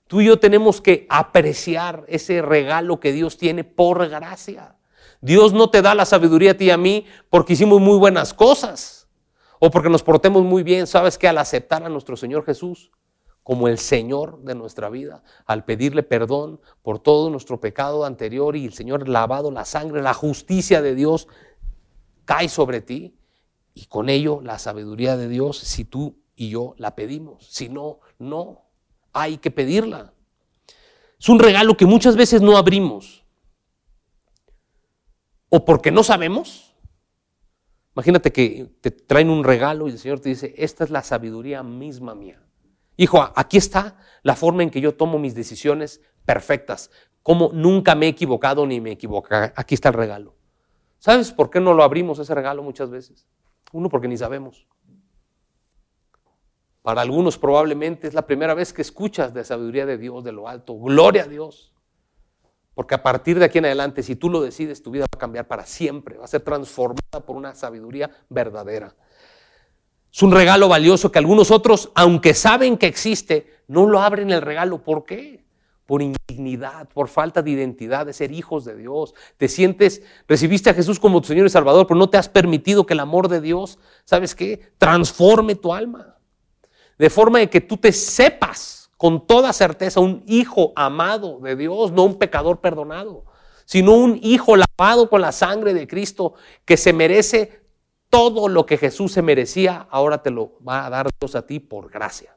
Tú y yo tenemos que apreciar ese regalo que Dios tiene por gracia. Dios no te da la sabiduría a ti y a mí porque hicimos muy buenas cosas o porque nos portemos muy bien. Sabes que al aceptar a nuestro Señor Jesús, como el Señor de nuestra vida, al pedirle perdón por todo nuestro pecado anterior y el Señor lavado la sangre, la justicia de Dios cae sobre ti y con ello la sabiduría de Dios si tú y yo la pedimos. Si no, no, hay que pedirla. Es un regalo que muchas veces no abrimos. O porque no sabemos. Imagínate que te traen un regalo y el Señor te dice, esta es la sabiduría misma mía. Hijo, aquí está la forma en que yo tomo mis decisiones perfectas. Como nunca me he equivocado ni me equivocaré. Aquí está el regalo. ¿Sabes por qué no lo abrimos ese regalo muchas veces? Uno, porque ni sabemos. Para algunos probablemente es la primera vez que escuchas de sabiduría de Dios, de lo alto. Gloria a Dios. Porque a partir de aquí en adelante, si tú lo decides, tu vida va a cambiar para siempre. Va a ser transformada por una sabiduría verdadera. Es un regalo valioso que algunos otros, aunque saben que existe, no lo abren el regalo. ¿Por qué? Por indignidad, por falta de identidad, de ser hijos de Dios. Te sientes, recibiste a Jesús como tu Señor y Salvador, pero no te has permitido que el amor de Dios, ¿sabes qué? Transforme tu alma. De forma de que tú te sepas con toda certeza un hijo amado de Dios, no un pecador perdonado, sino un hijo lavado con la sangre de Cristo que se merece todo lo que Jesús se merecía, ahora te lo va a dar Dios a ti por gracia.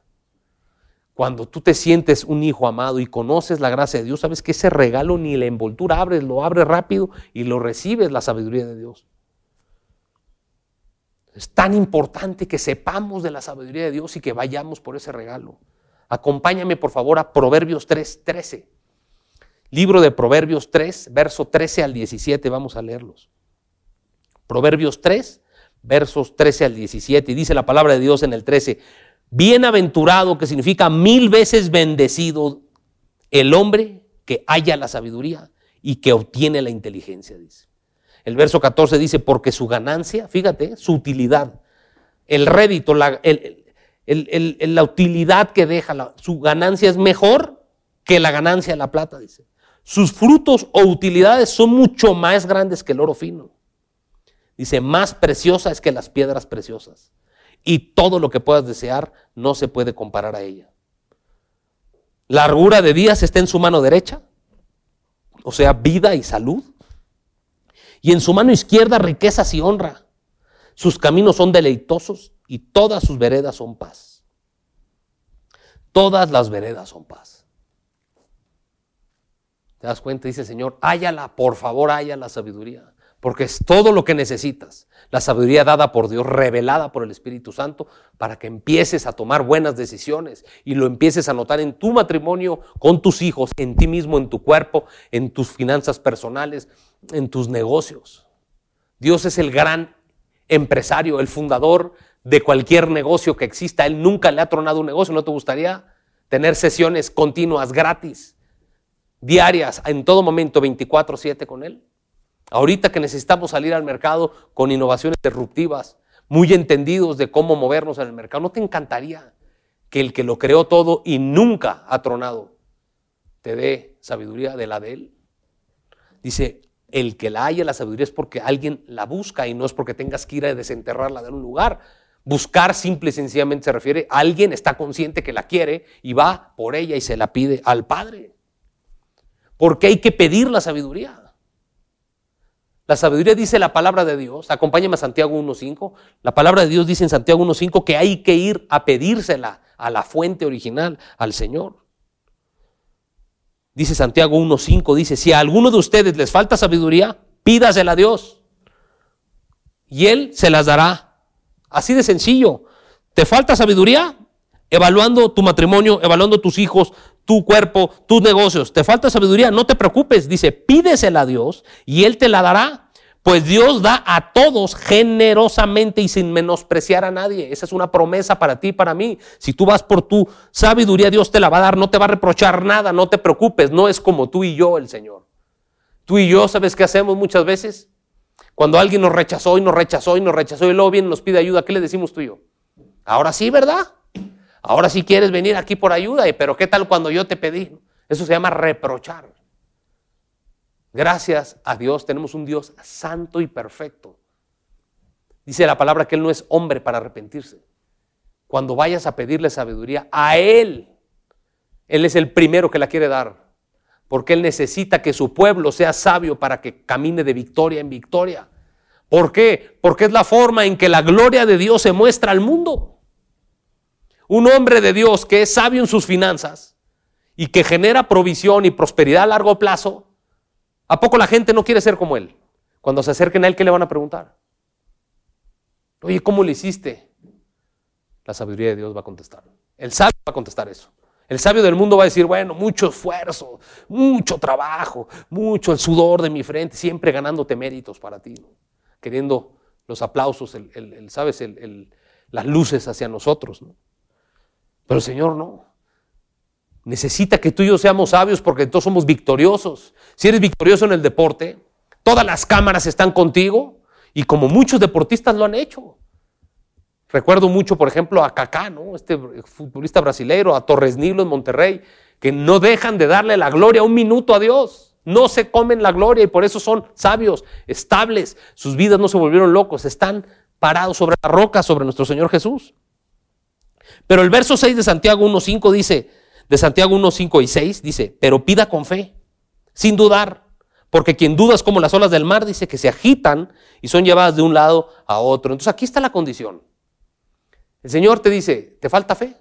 Cuando tú te sientes un hijo amado y conoces la gracia de Dios, sabes que ese regalo ni la envoltura abres, lo abres rápido y lo recibes la sabiduría de Dios. Es tan importante que sepamos de la sabiduría de Dios y que vayamos por ese regalo. Acompáñame por favor a Proverbios 3, 13. Libro de Proverbios 3, verso 13 al 17, vamos a leerlos. Proverbios 3, versos 13 al 17, y dice la palabra de Dios en el 13, bienaventurado, que significa mil veces bendecido, el hombre que haya la sabiduría y que obtiene la inteligencia, dice. El verso 14 dice, porque su ganancia, fíjate, su utilidad, el rédito, la, la utilidad que deja, su ganancia es mejor que la ganancia de la plata, dice. Sus frutos o utilidades son mucho más grandes que el oro fino. Dice, más preciosa es que las piedras preciosas. Y todo lo que puedas desear no se puede comparar a ella. Largura de días está en su mano derecha, o sea, vida y salud. Y en su mano izquierda riquezas y honra. Sus caminos son deleitosos y todas sus veredas son paz. Todas las veredas son paz. ¿Te das cuenta? Dice Señor, háyala, por favor, haya la sabiduría porque es todo lo que necesitas. La sabiduría dada por Dios, revelada por el Espíritu Santo, para que empieces a tomar buenas decisiones y lo empieces a notar en tu matrimonio, con tus hijos, en ti mismo, en tu cuerpo, en tus finanzas personales, en tus negocios. Dios es el gran empresario, el fundador de cualquier negocio que exista. Él nunca le ha tronado un negocio. ¿No te gustaría tener sesiones continuas, gratis, diarias, en todo momento, 24/7 con Él? Ahorita que necesitamos salir al mercado con innovaciones disruptivas, muy entendidos de cómo movernos en el mercado, ¿no te encantaría que el que lo creó todo y nunca ha tronado te dé sabiduría de la de él? Dice, el que la haya la sabiduría es porque alguien la busca y no es porque tengas que ir a desenterrarla de un lugar. Buscar simple y sencillamente se refiere a alguien está consciente que la quiere y va por ella y se la pide al Padre. Porque hay que pedir la sabiduría. La sabiduría dice la palabra de Dios, acompáñame a Santiago 1.5, la palabra de Dios dice en Santiago 1.5 que hay que ir a pedírsela a la fuente original, al Señor. Dice Santiago 1.5, dice, si a alguno de ustedes les falta sabiduría, pídasela a Dios y Él se las dará. Así de sencillo. ¿Te falta sabiduría? Evaluando tu matrimonio, evaluando tus hijos, tu cuerpo, tus negocios. ¿Te falta sabiduría? No te preocupes. Dice, pídesela a Dios y Él te la dará. Pues Dios da a todos generosamente y sin menospreciar a nadie. Esa es una promesa para ti y para mí. Si tú vas por tu sabiduría, Dios te la va a dar, no te va a reprochar nada, no te preocupes. No es como tú y yo, el Señor. Tú y yo, ¿sabes qué hacemos muchas veces? Cuando alguien nos rechazó y nos rechazó y nos rechazó y luego viene y nos pide ayuda, ¿qué le decimos tú y yo? Ahora sí, ¿verdad? Ahora sí quieres venir aquí por ayuda, pero ¿qué tal cuando yo te pedí? Eso se llama reprochar. Gracias a Dios tenemos un Dios santo y perfecto. Dice la palabra que Él no es hombre para arrepentirse. Cuando vayas a pedirle sabiduría a Él, Él es el primero que la quiere dar. Porque Él necesita que su pueblo sea sabio para que camine de victoria en victoria. ¿Por qué? Porque es la forma en que la gloria de Dios se muestra al mundo. Un hombre de Dios que es sabio en sus finanzas y que genera provisión y prosperidad a largo plazo, ¿a poco la gente no quiere ser como él? Cuando se acerquen a él, ¿qué le van a preguntar? Oye, ¿cómo le hiciste? La sabiduría de Dios va a contestar. El sabio va a contestar eso. El sabio del mundo va a decir, bueno, mucho esfuerzo, mucho trabajo, mucho el sudor de mi frente, siempre ganándote méritos para ti, queriendo los aplausos, el, ¿sabes? las luces hacia nosotros. ¿no? Pero el Señor no. Necesita que tú y yo seamos sabios porque todos somos victoriosos. Si eres victorioso en el deporte, todas las cámaras están contigo y como muchos deportistas lo han hecho. Recuerdo mucho, por ejemplo, a Kaká, ¿no? este futbolista brasileño, a Torres Nilo en Monterrey, que no dejan de darle la gloria un minuto a Dios. No se comen la gloria y por eso son sabios, estables. Sus vidas no se volvieron locos, están parados sobre la roca, sobre nuestro Señor Jesús. Pero el verso 6 de Santiago 1.5 dice, de Santiago 1.5 y 6 dice, pero pida con fe, sin dudar, porque quien duda es como las olas del mar, dice que se agitan y son llevadas de un lado a otro. Entonces aquí está la condición. El Señor te dice, ¿te falta fe?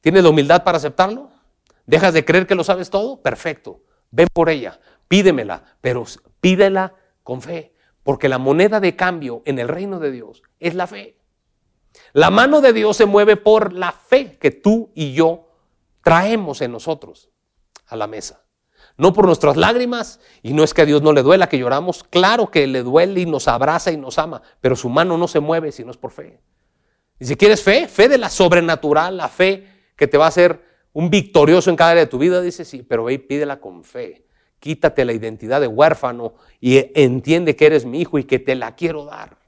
¿Tienes la humildad para aceptarlo? ¿Dejas de creer que lo sabes todo? Perfecto. Ven por ella, pídemela, pero pídela con fe Porque la moneda de cambio en el reino de Dios es la fe. La mano de Dios se mueve por la fe que tú y yo traemos en nosotros a la mesa. No por nuestras lágrimas, y no es que a Dios no le duela que lloramos, claro que le duele y nos abraza y nos ama, pero su mano no se mueve si no es por fe. Y si quieres fe, fe de la sobrenatural, la fe que te va a hacer un victorioso en cada área de tu vida, dice sí, pero ve y pídela con fe. Quítate la identidad de huérfano y entiende que eres mi hijo y que te la quiero dar.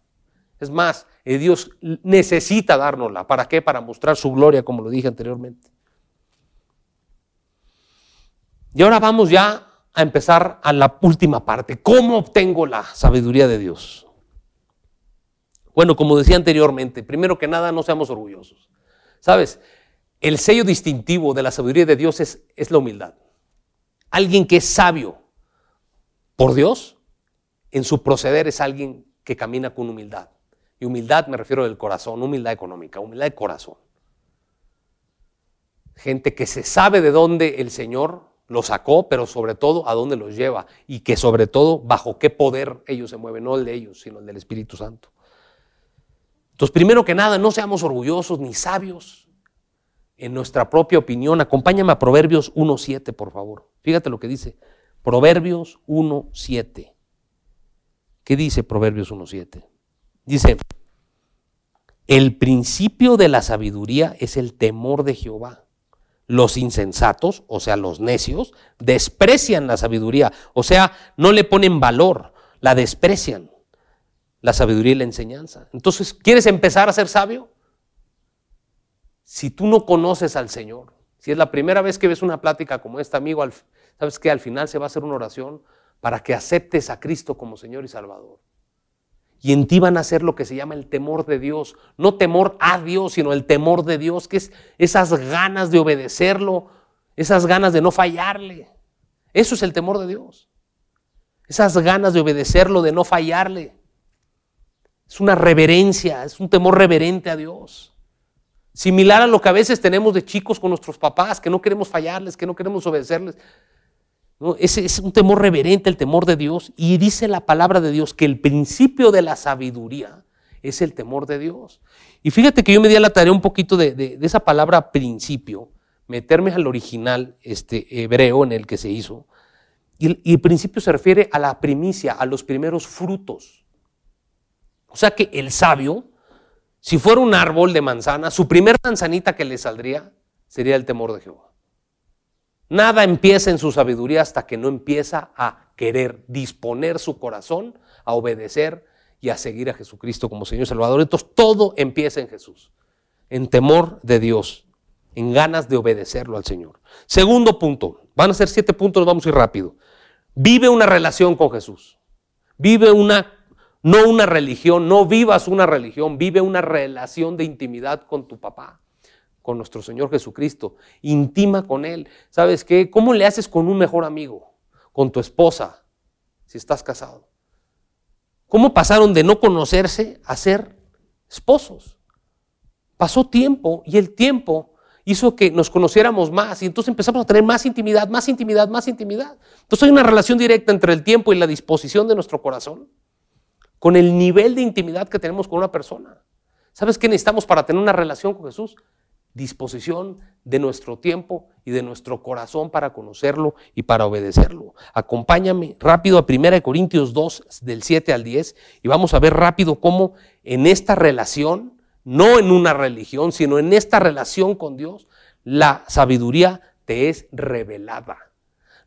Es más, eh, Dios necesita dárnosla. ¿Para qué? Para mostrar su gloria, como lo dije anteriormente. Y ahora vamos ya a empezar a la última parte. ¿Cómo obtengo la sabiduría de Dios? Bueno, como decía anteriormente, primero que nada, no seamos orgullosos. ¿Sabes? El sello distintivo de la sabiduría de Dios es, es la humildad. Alguien que es sabio por Dios, en su proceder es alguien que camina con humildad. Y humildad me refiero del corazón, humildad económica, humildad de corazón. Gente que se sabe de dónde el Señor lo sacó, pero sobre todo a dónde los lleva y que sobre todo bajo qué poder ellos se mueven, no el de ellos, sino el del Espíritu Santo. Entonces, primero que nada, no seamos orgullosos ni sabios en nuestra propia opinión. Acompáñame a Proverbios 1.7, por favor. Fíjate lo que dice. Proverbios 1.7. ¿Qué dice Proverbios 1.7? Dice, el principio de la sabiduría es el temor de Jehová los insensatos, o sea, los necios, desprecian la sabiduría, o sea, no le ponen valor, la desprecian, la sabiduría y la enseñanza. Entonces, ¿quieres empezar a ser sabio? Si tú no conoces al Señor, si es la primera vez que ves una plática como esta, amigo, sabes que al final se va a hacer una oración para que aceptes a Cristo como Señor y Salvador. Y en ti van a ser lo que se llama el temor de Dios. No temor a Dios, sino el temor de Dios, que es esas ganas de obedecerlo, esas ganas de no fallarle. Eso es el temor de Dios. Esas ganas de obedecerlo, de no fallarle. Es una reverencia, es un temor reverente a Dios. Similar a lo que a veces tenemos de chicos con nuestros papás, que no queremos fallarles, que no queremos obedecerles. Ese es un temor reverente, el temor de Dios. Y dice la palabra de Dios que el principio de la sabiduría es el temor de Dios. Y fíjate que yo me di a la tarea un poquito de, esa palabra principio, meterme al original este, hebreo en el que se hizo. Y y el principio se refiere a la primicia, a los primeros frutos. O sea que el sabio, si fuera un árbol de manzana, su primer manzanita que le saldría sería el temor de Jehová. Nada empieza en su sabiduría hasta que no empieza a querer disponer su corazón a obedecer y a seguir a Jesucristo como Señor Salvador. Entonces todo empieza en Jesús, en temor de Dios, en ganas de obedecerlo al Señor. Segundo punto, van a ser siete puntos, vamos a ir rápido. Vive una relación con Jesús. Vive una, no una religión, no vivas una religión, vive una relación de intimidad con tu papá con nuestro Señor Jesucristo. Intima con Él. ¿Sabes qué? ¿Cómo le haces con un mejor amigo? Con tu esposa, si estás casado. ¿Cómo pasaron de no conocerse a ser esposos? Pasó tiempo y el tiempo hizo que nos conociéramos más y entonces empezamos a tener más intimidad, más intimidad, más intimidad. Entonces hay una relación directa entre el tiempo y la disposición de nuestro corazón con el nivel de intimidad que tenemos con una persona. ¿Sabes qué necesitamos para tener una relación con Jesús? Disposición de nuestro tiempo y de nuestro corazón para conocerlo y para obedecerlo. Acompáñame rápido a 1 Corintios 2 del 7 al 10 y vamos a ver rápido cómo en esta relación, no en una religión, sino en esta relación con Dios, la sabiduría te es revelada.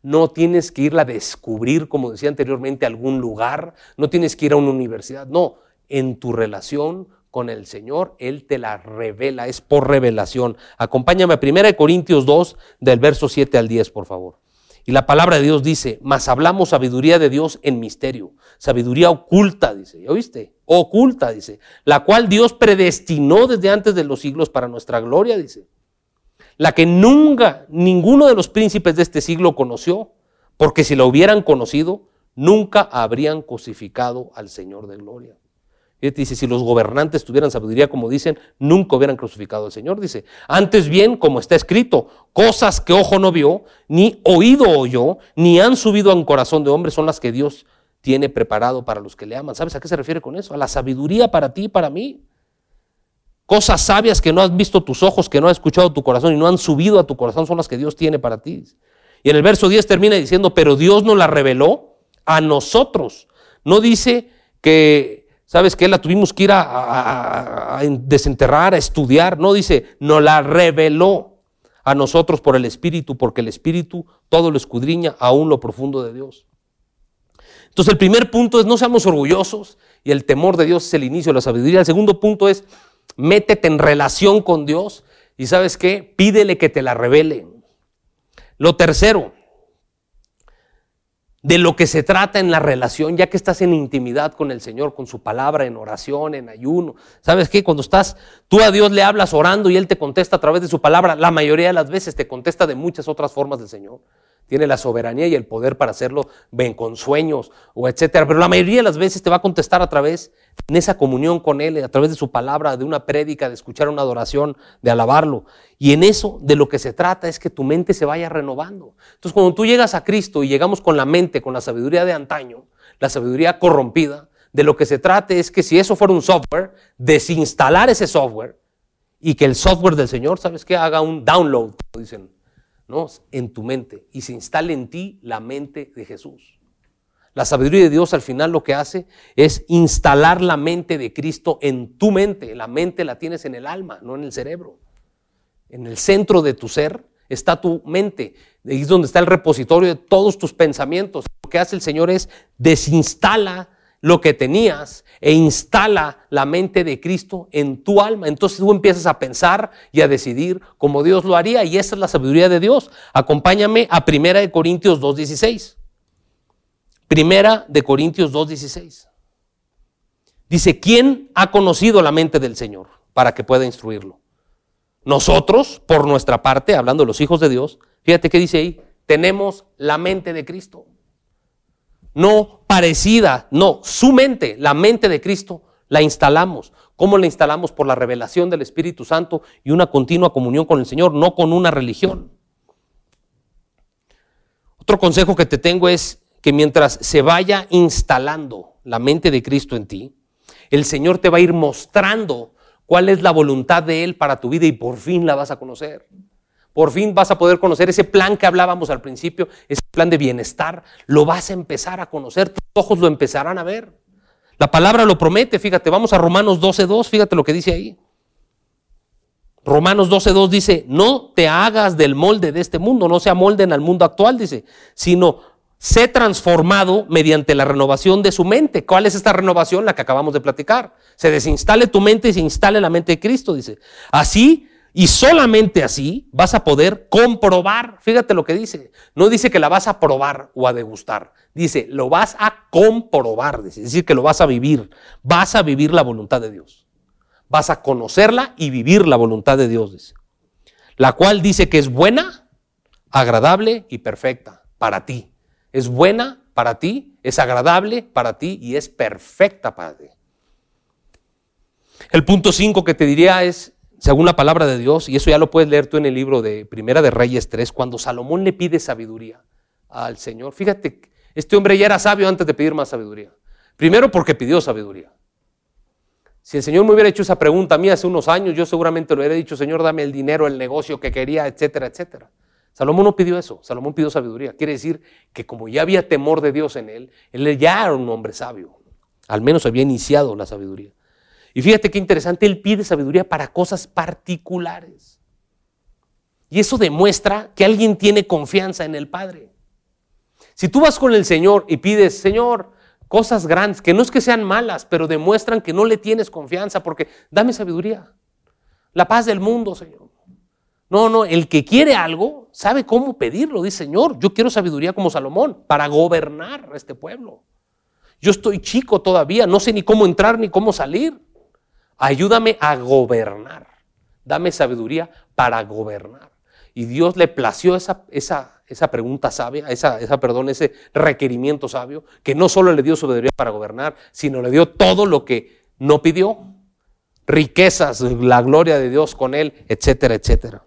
No tienes que irla a descubrir, como decía anteriormente, a algún lugar, no tienes que ir a una universidad, no, en tu relación con el Señor, Él te la revela, es por revelación. Acompáñame a 1 Corintios 2, del verso 7 al 10, por favor. Y la palabra de Dios dice, mas hablamos sabiduría de Dios en misterio, sabiduría oculta, dice, ¿ya oíste? Oculta, dice, la cual Dios predestinó desde antes de los siglos para nuestra gloria, dice. La que nunca ninguno de los príncipes de este siglo conoció, porque si la hubieran conocido, nunca habrían crucificado al Señor de gloria dice, si los gobernantes tuvieran sabiduría como dicen, nunca hubieran crucificado al Señor. Dice, antes bien, como está escrito, cosas que ojo no vio, ni oído oyó, ni han subido a un corazón de hombre son las que Dios tiene preparado para los que le aman. ¿Sabes a qué se refiere con eso? A la sabiduría para ti y para mí. Cosas sabias que no has visto tus ojos, que no has escuchado tu corazón y no han subido a tu corazón son las que Dios tiene para ti. Y en el verso 10 termina diciendo, pero Dios nos la reveló a nosotros. No dice que, ¿sabes qué? La tuvimos que ir a, desenterrar, a estudiar. No dice, nos la reveló a nosotros por el Espíritu, porque el Espíritu todo lo escudriña aún lo profundo de Dios. Entonces el primer punto es no seamos orgullosos y el temor de Dios es el inicio de la sabiduría. El segundo punto es métete en relación con Dios y sabes qué, pídele que te la revele. Lo tercero, de lo que se trata en la relación, ya que estás en intimidad con el Señor, con su palabra, en oración, en ayuno. ¿Sabes qué? Cuando estás, tú a Dios le hablas orando y Él te contesta a través de su palabra, la mayoría de las veces te contesta de muchas otras formas del Señor tiene la soberanía y el poder para hacerlo, ven con sueños o etcétera. Pero la mayoría de las veces te va a contestar a través, en esa comunión con Él, a través de su palabra, de una prédica, de escuchar una adoración, de alabarlo. Y en eso de lo que se trata es que tu mente se vaya renovando. Entonces, cuando tú llegas a Cristo y llegamos con la mente, con la sabiduría de antaño, la sabiduría corrompida, de lo que se trata es que si eso fuera un software, desinstalar ese software y que el software del Señor, ¿sabes qué? Haga un download, dicen ¿no? en tu mente y se instale en ti la mente de Jesús. La sabiduría de Dios al final lo que hace es instalar la mente de Cristo en tu mente. La mente la tienes en el alma, no en el cerebro. En el centro de tu ser está tu mente. Ahí es donde está el repositorio de todos tus pensamientos. Lo que hace el Señor es desinstala lo que tenías e instala la mente de Cristo en tu alma. Entonces tú empiezas a pensar y a decidir como Dios lo haría y esa es la sabiduría de Dios. Acompáñame a Primera de Corintios 2.16. Primera de Corintios 2.16. Dice, ¿quién ha conocido la mente del Señor para que pueda instruirlo? Nosotros, por nuestra parte, hablando de los hijos de Dios, fíjate qué dice ahí, tenemos la mente de Cristo no parecida, no, su mente, la mente de Cristo, la instalamos. ¿Cómo la instalamos? Por la revelación del Espíritu Santo y una continua comunión con el Señor, no con una religión. Otro consejo que te tengo es que mientras se vaya instalando la mente de Cristo en ti, el Señor te va a ir mostrando cuál es la voluntad de Él para tu vida y por fin la vas a conocer. Por fin vas a poder conocer ese plan que hablábamos al principio, ese plan de bienestar. Lo vas a empezar a conocer, tus ojos lo empezarán a ver. La palabra lo promete, fíjate, vamos a Romanos 12.2, fíjate lo que dice ahí. Romanos 12.2 dice, no te hagas del molde de este mundo, no se amolden al mundo actual, dice, sino sé transformado mediante la renovación de su mente. ¿Cuál es esta renovación? La que acabamos de platicar. Se desinstale tu mente y se instale la mente de Cristo, dice. Así y solamente así vas a poder comprobar, fíjate lo que dice, no dice que la vas a probar o a degustar, dice, lo vas a comprobar, es decir, que lo vas a vivir, vas a vivir la voluntad de Dios, vas a conocerla y vivir la voluntad de Dios, dice, la cual dice que es buena, agradable y perfecta para ti. Es buena para ti, es agradable para ti y es perfecta para ti. El punto 5 que te diría es, según la palabra de Dios, y eso ya lo puedes leer tú en el libro de Primera de Reyes 3, cuando Salomón le pide sabiduría al Señor. Fíjate, este hombre ya era sabio antes de pedir más sabiduría. Primero porque pidió sabiduría. Si el Señor me hubiera hecho esa pregunta a mí hace unos años, yo seguramente le hubiera dicho, Señor, dame el dinero, el negocio que quería, etcétera, etcétera. Salomón no pidió eso, Salomón pidió sabiduría. Quiere decir que como ya había temor de Dios en él, él ya era un hombre sabio. Al menos había iniciado la sabiduría. Y fíjate qué interesante, Él pide sabiduría para cosas particulares. Y eso demuestra que alguien tiene confianza en el Padre. Si tú vas con el Señor y pides, Señor, cosas grandes, que no es que sean malas, pero demuestran que no le tienes confianza, porque dame sabiduría. La paz del mundo, Señor. No, no, el que quiere algo sabe cómo pedirlo. Dice, Señor, yo quiero sabiduría como Salomón para gobernar este pueblo. Yo estoy chico todavía, no sé ni cómo entrar ni cómo salir. Ayúdame a gobernar. Dame sabiduría para gobernar. Y Dios le plació esa, esa, esa pregunta sabia, esa, esa, perdón, ese requerimiento sabio, que no solo le dio sabiduría para gobernar, sino le dio todo lo que no pidió. Riquezas, la gloria de Dios con él, etcétera, etcétera.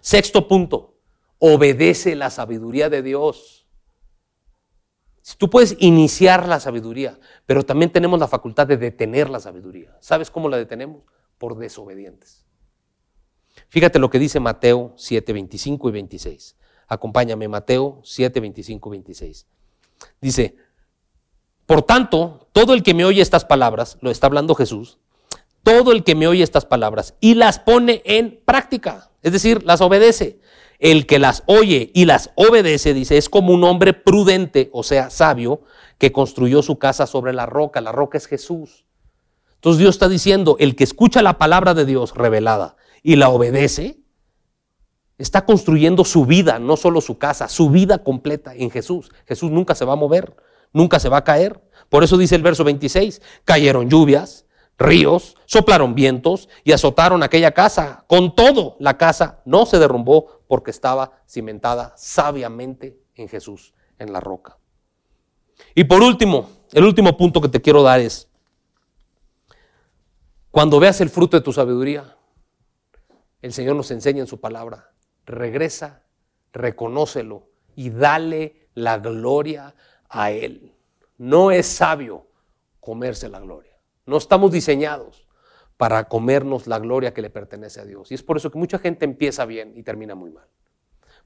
Sexto punto, obedece la sabiduría de Dios. Tú puedes iniciar la sabiduría, pero también tenemos la facultad de detener la sabiduría. ¿Sabes cómo la detenemos? Por desobedientes. Fíjate lo que dice Mateo 7, 25 y 26. Acompáñame, Mateo 7, 25 y 26. Dice, por tanto, todo el que me oye estas palabras, lo está hablando Jesús, todo el que me oye estas palabras y las pone en práctica, es decir, las obedece. El que las oye y las obedece, dice, es como un hombre prudente, o sea, sabio, que construyó su casa sobre la roca. La roca es Jesús. Entonces Dios está diciendo, el que escucha la palabra de Dios revelada y la obedece, está construyendo su vida, no solo su casa, su vida completa en Jesús. Jesús nunca se va a mover, nunca se va a caer. Por eso dice el verso 26, cayeron lluvias, ríos, soplaron vientos y azotaron aquella casa. Con todo, la casa no se derrumbó porque estaba cimentada sabiamente en Jesús, en la roca. Y por último, el último punto que te quiero dar es, cuando veas el fruto de tu sabiduría, el Señor nos enseña en su palabra, regresa, reconócelo y dale la gloria a Él. No es sabio comerse la gloria. No estamos diseñados para comernos la gloria que le pertenece a Dios. Y es por eso que mucha gente empieza bien y termina muy mal.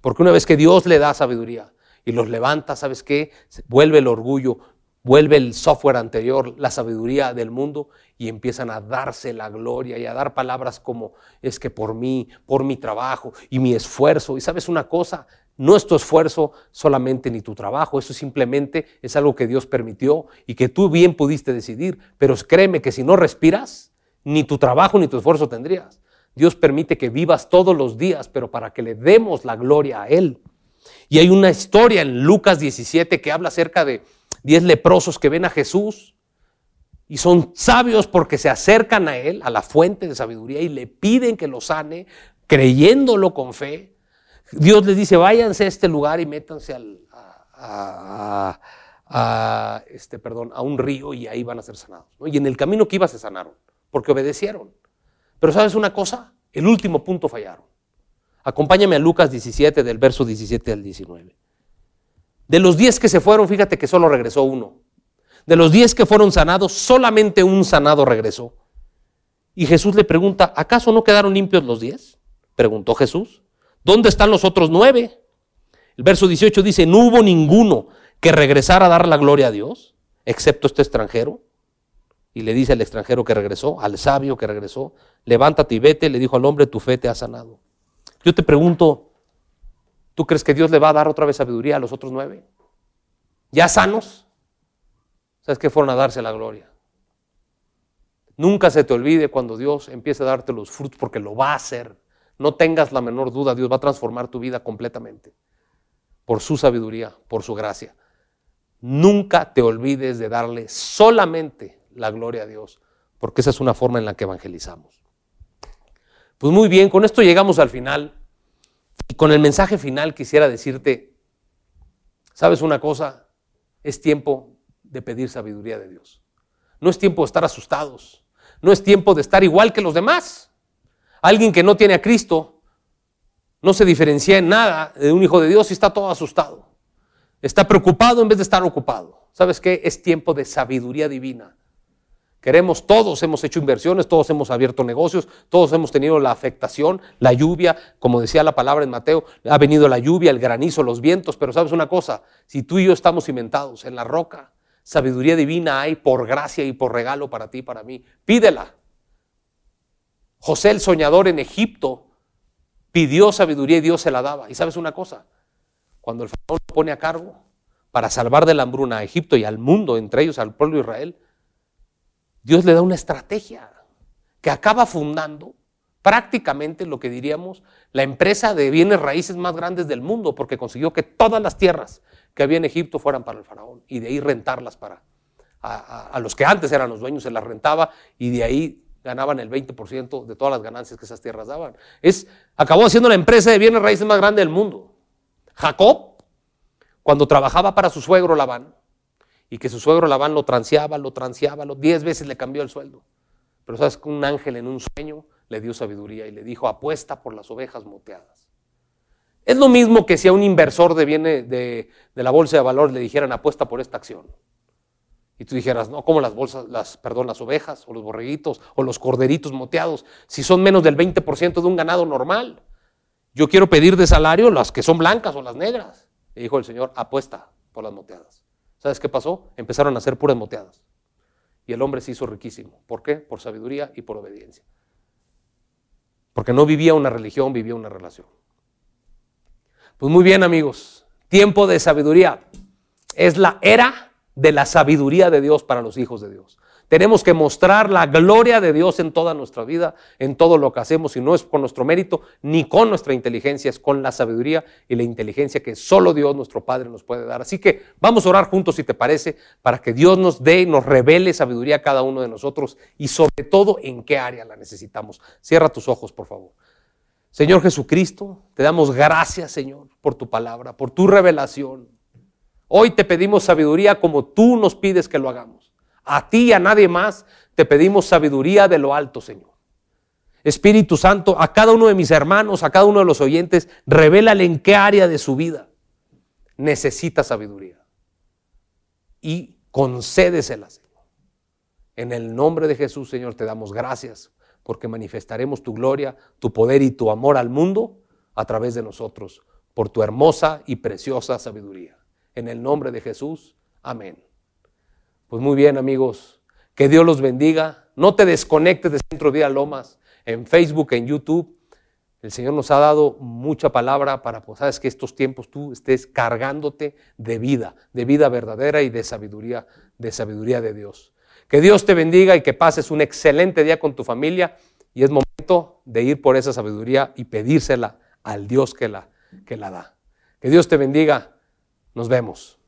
Porque una vez que Dios le da sabiduría y los levanta, ¿sabes qué? Vuelve el orgullo, vuelve el software anterior, la sabiduría del mundo y empiezan a darse la gloria y a dar palabras como es que por mí, por mi trabajo y mi esfuerzo. Y sabes una cosa, no es tu esfuerzo solamente ni tu trabajo, eso simplemente es algo que Dios permitió y que tú bien pudiste decidir, pero créeme que si no respiras, ni tu trabajo ni tu esfuerzo tendrías. Dios permite que vivas todos los días, pero para que le demos la gloria a Él. Y hay una historia en Lucas 17 que habla acerca de 10 leprosos que ven a Jesús y son sabios porque se acercan a Él, a la fuente de sabiduría, y le piden que lo sane, creyéndolo con fe. Dios les dice, váyanse a este lugar y métanse a, este, perdón, a un río y ahí van a ser sanados. Y en el camino que iba se sanaron, porque obedecieron. Pero sabes una cosa, el último punto fallaron. Acompáñame a Lucas 17, del verso 17 al 19. De los 10 que se fueron, fíjate que solo regresó uno. De los 10 que fueron sanados, solamente un sanado regresó. Y Jesús le pregunta, ¿acaso no quedaron limpios los 10? Preguntó Jesús. ¿Dónde están los otros nueve? El verso 18 dice, no hubo ninguno que regresara a dar la gloria a Dios, excepto este extranjero. Y le dice al extranjero que regresó, al sabio que regresó, levántate y vete, le dijo al hombre, tu fe te ha sanado. Yo te pregunto, ¿tú crees que Dios le va a dar otra vez sabiduría a los otros nueve? ¿Ya sanos? ¿Sabes qué fueron a darse la gloria? Nunca se te olvide cuando Dios empiece a darte los frutos, porque lo va a hacer. No tengas la menor duda, Dios va a transformar tu vida completamente por su sabiduría, por su gracia. Nunca te olvides de darle solamente la gloria a Dios, porque esa es una forma en la que evangelizamos. Pues muy bien, con esto llegamos al final. Y con el mensaje final quisiera decirte, ¿sabes una cosa? Es tiempo de pedir sabiduría de Dios. No es tiempo de estar asustados. No es tiempo de estar igual que los demás. Alguien que no tiene a Cristo no se diferencia en nada de un hijo de Dios y está todo asustado. Está preocupado en vez de estar ocupado. ¿Sabes qué? Es tiempo de sabiduría divina. Queremos, todos hemos hecho inversiones, todos hemos abierto negocios, todos hemos tenido la afectación, la lluvia, como decía la palabra en Mateo, ha venido la lluvia, el granizo, los vientos, pero sabes una cosa, si tú y yo estamos cimentados en la roca, sabiduría divina hay por gracia y por regalo para ti y para mí. Pídela. José el soñador en Egipto pidió sabiduría y Dios se la daba. Y sabes una cosa, cuando el faraón lo pone a cargo para salvar de la hambruna a Egipto y al mundo, entre ellos al pueblo de Israel, Dios le da una estrategia que acaba fundando prácticamente lo que diríamos la empresa de bienes raíces más grandes del mundo, porque consiguió que todas las tierras que había en Egipto fueran para el faraón y de ahí rentarlas para a, a los que antes eran los dueños, se las rentaba y de ahí ganaban el 20% de todas las ganancias que esas tierras daban. Es, acabó siendo la empresa de bienes raíces más grande del mundo. Jacob, cuando trabajaba para su suegro Labán, y que su suegro Labán lo transeaba, lo transeaba, lo, diez veces le cambió el sueldo. Pero sabes que un ángel en un sueño le dio sabiduría y le dijo, apuesta por las ovejas moteadas. Es lo mismo que si a un inversor de, viene de, la bolsa de valores le dijeran apuesta por esta acción. Y tú dijeras, no, como las bolsas, las, perdón, las ovejas o los borreguitos o los corderitos moteados, si son menos del 20% de un ganado normal. Yo quiero pedir de salario las que son blancas o las negras. Y dijo el Señor, apuesta por las moteadas. ¿Sabes qué pasó? Empezaron a hacer puras moteadas. Y el hombre se hizo riquísimo. ¿Por qué? Por sabiduría y por obediencia. Porque no vivía una religión, vivía una relación. Pues muy bien amigos, tiempo de sabiduría. Es la era de la sabiduría de Dios para los hijos de Dios. Tenemos que mostrar la gloria de Dios en toda nuestra vida, en todo lo que hacemos, y no es con nuestro mérito ni con nuestra inteligencia, es con la sabiduría y la inteligencia que solo Dios, nuestro Padre, nos puede dar. Así que vamos a orar juntos, si te parece, para que Dios nos dé y nos revele sabiduría a cada uno de nosotros y sobre todo en qué área la necesitamos. Cierra tus ojos, por favor. Señor Jesucristo, te damos gracias, Señor, por tu palabra, por tu revelación. Hoy te pedimos sabiduría como tú nos pides que lo hagamos. A ti y a nadie más te pedimos sabiduría de lo alto, Señor. Espíritu Santo, a cada uno de mis hermanos, a cada uno de los oyentes, revélale en qué área de su vida necesita sabiduría. Y concédesela, Señor. En el nombre de Jesús, Señor, te damos gracias porque manifestaremos tu gloria, tu poder y tu amor al mundo a través de nosotros, por tu hermosa y preciosa sabiduría. En el nombre de Jesús, amén. Pues muy bien amigos, que Dios los bendiga. No te desconectes de Centro Vida Lomas en Facebook, en YouTube. El Señor nos ha dado mucha palabra para, pues, sabes que estos tiempos tú estés cargándote de vida, de vida verdadera y de sabiduría, de sabiduría de Dios. Que Dios te bendiga y que pases un excelente día con tu familia y es momento de ir por esa sabiduría y pedírsela al Dios que la, que la da. Que Dios te bendiga. Nos vemos.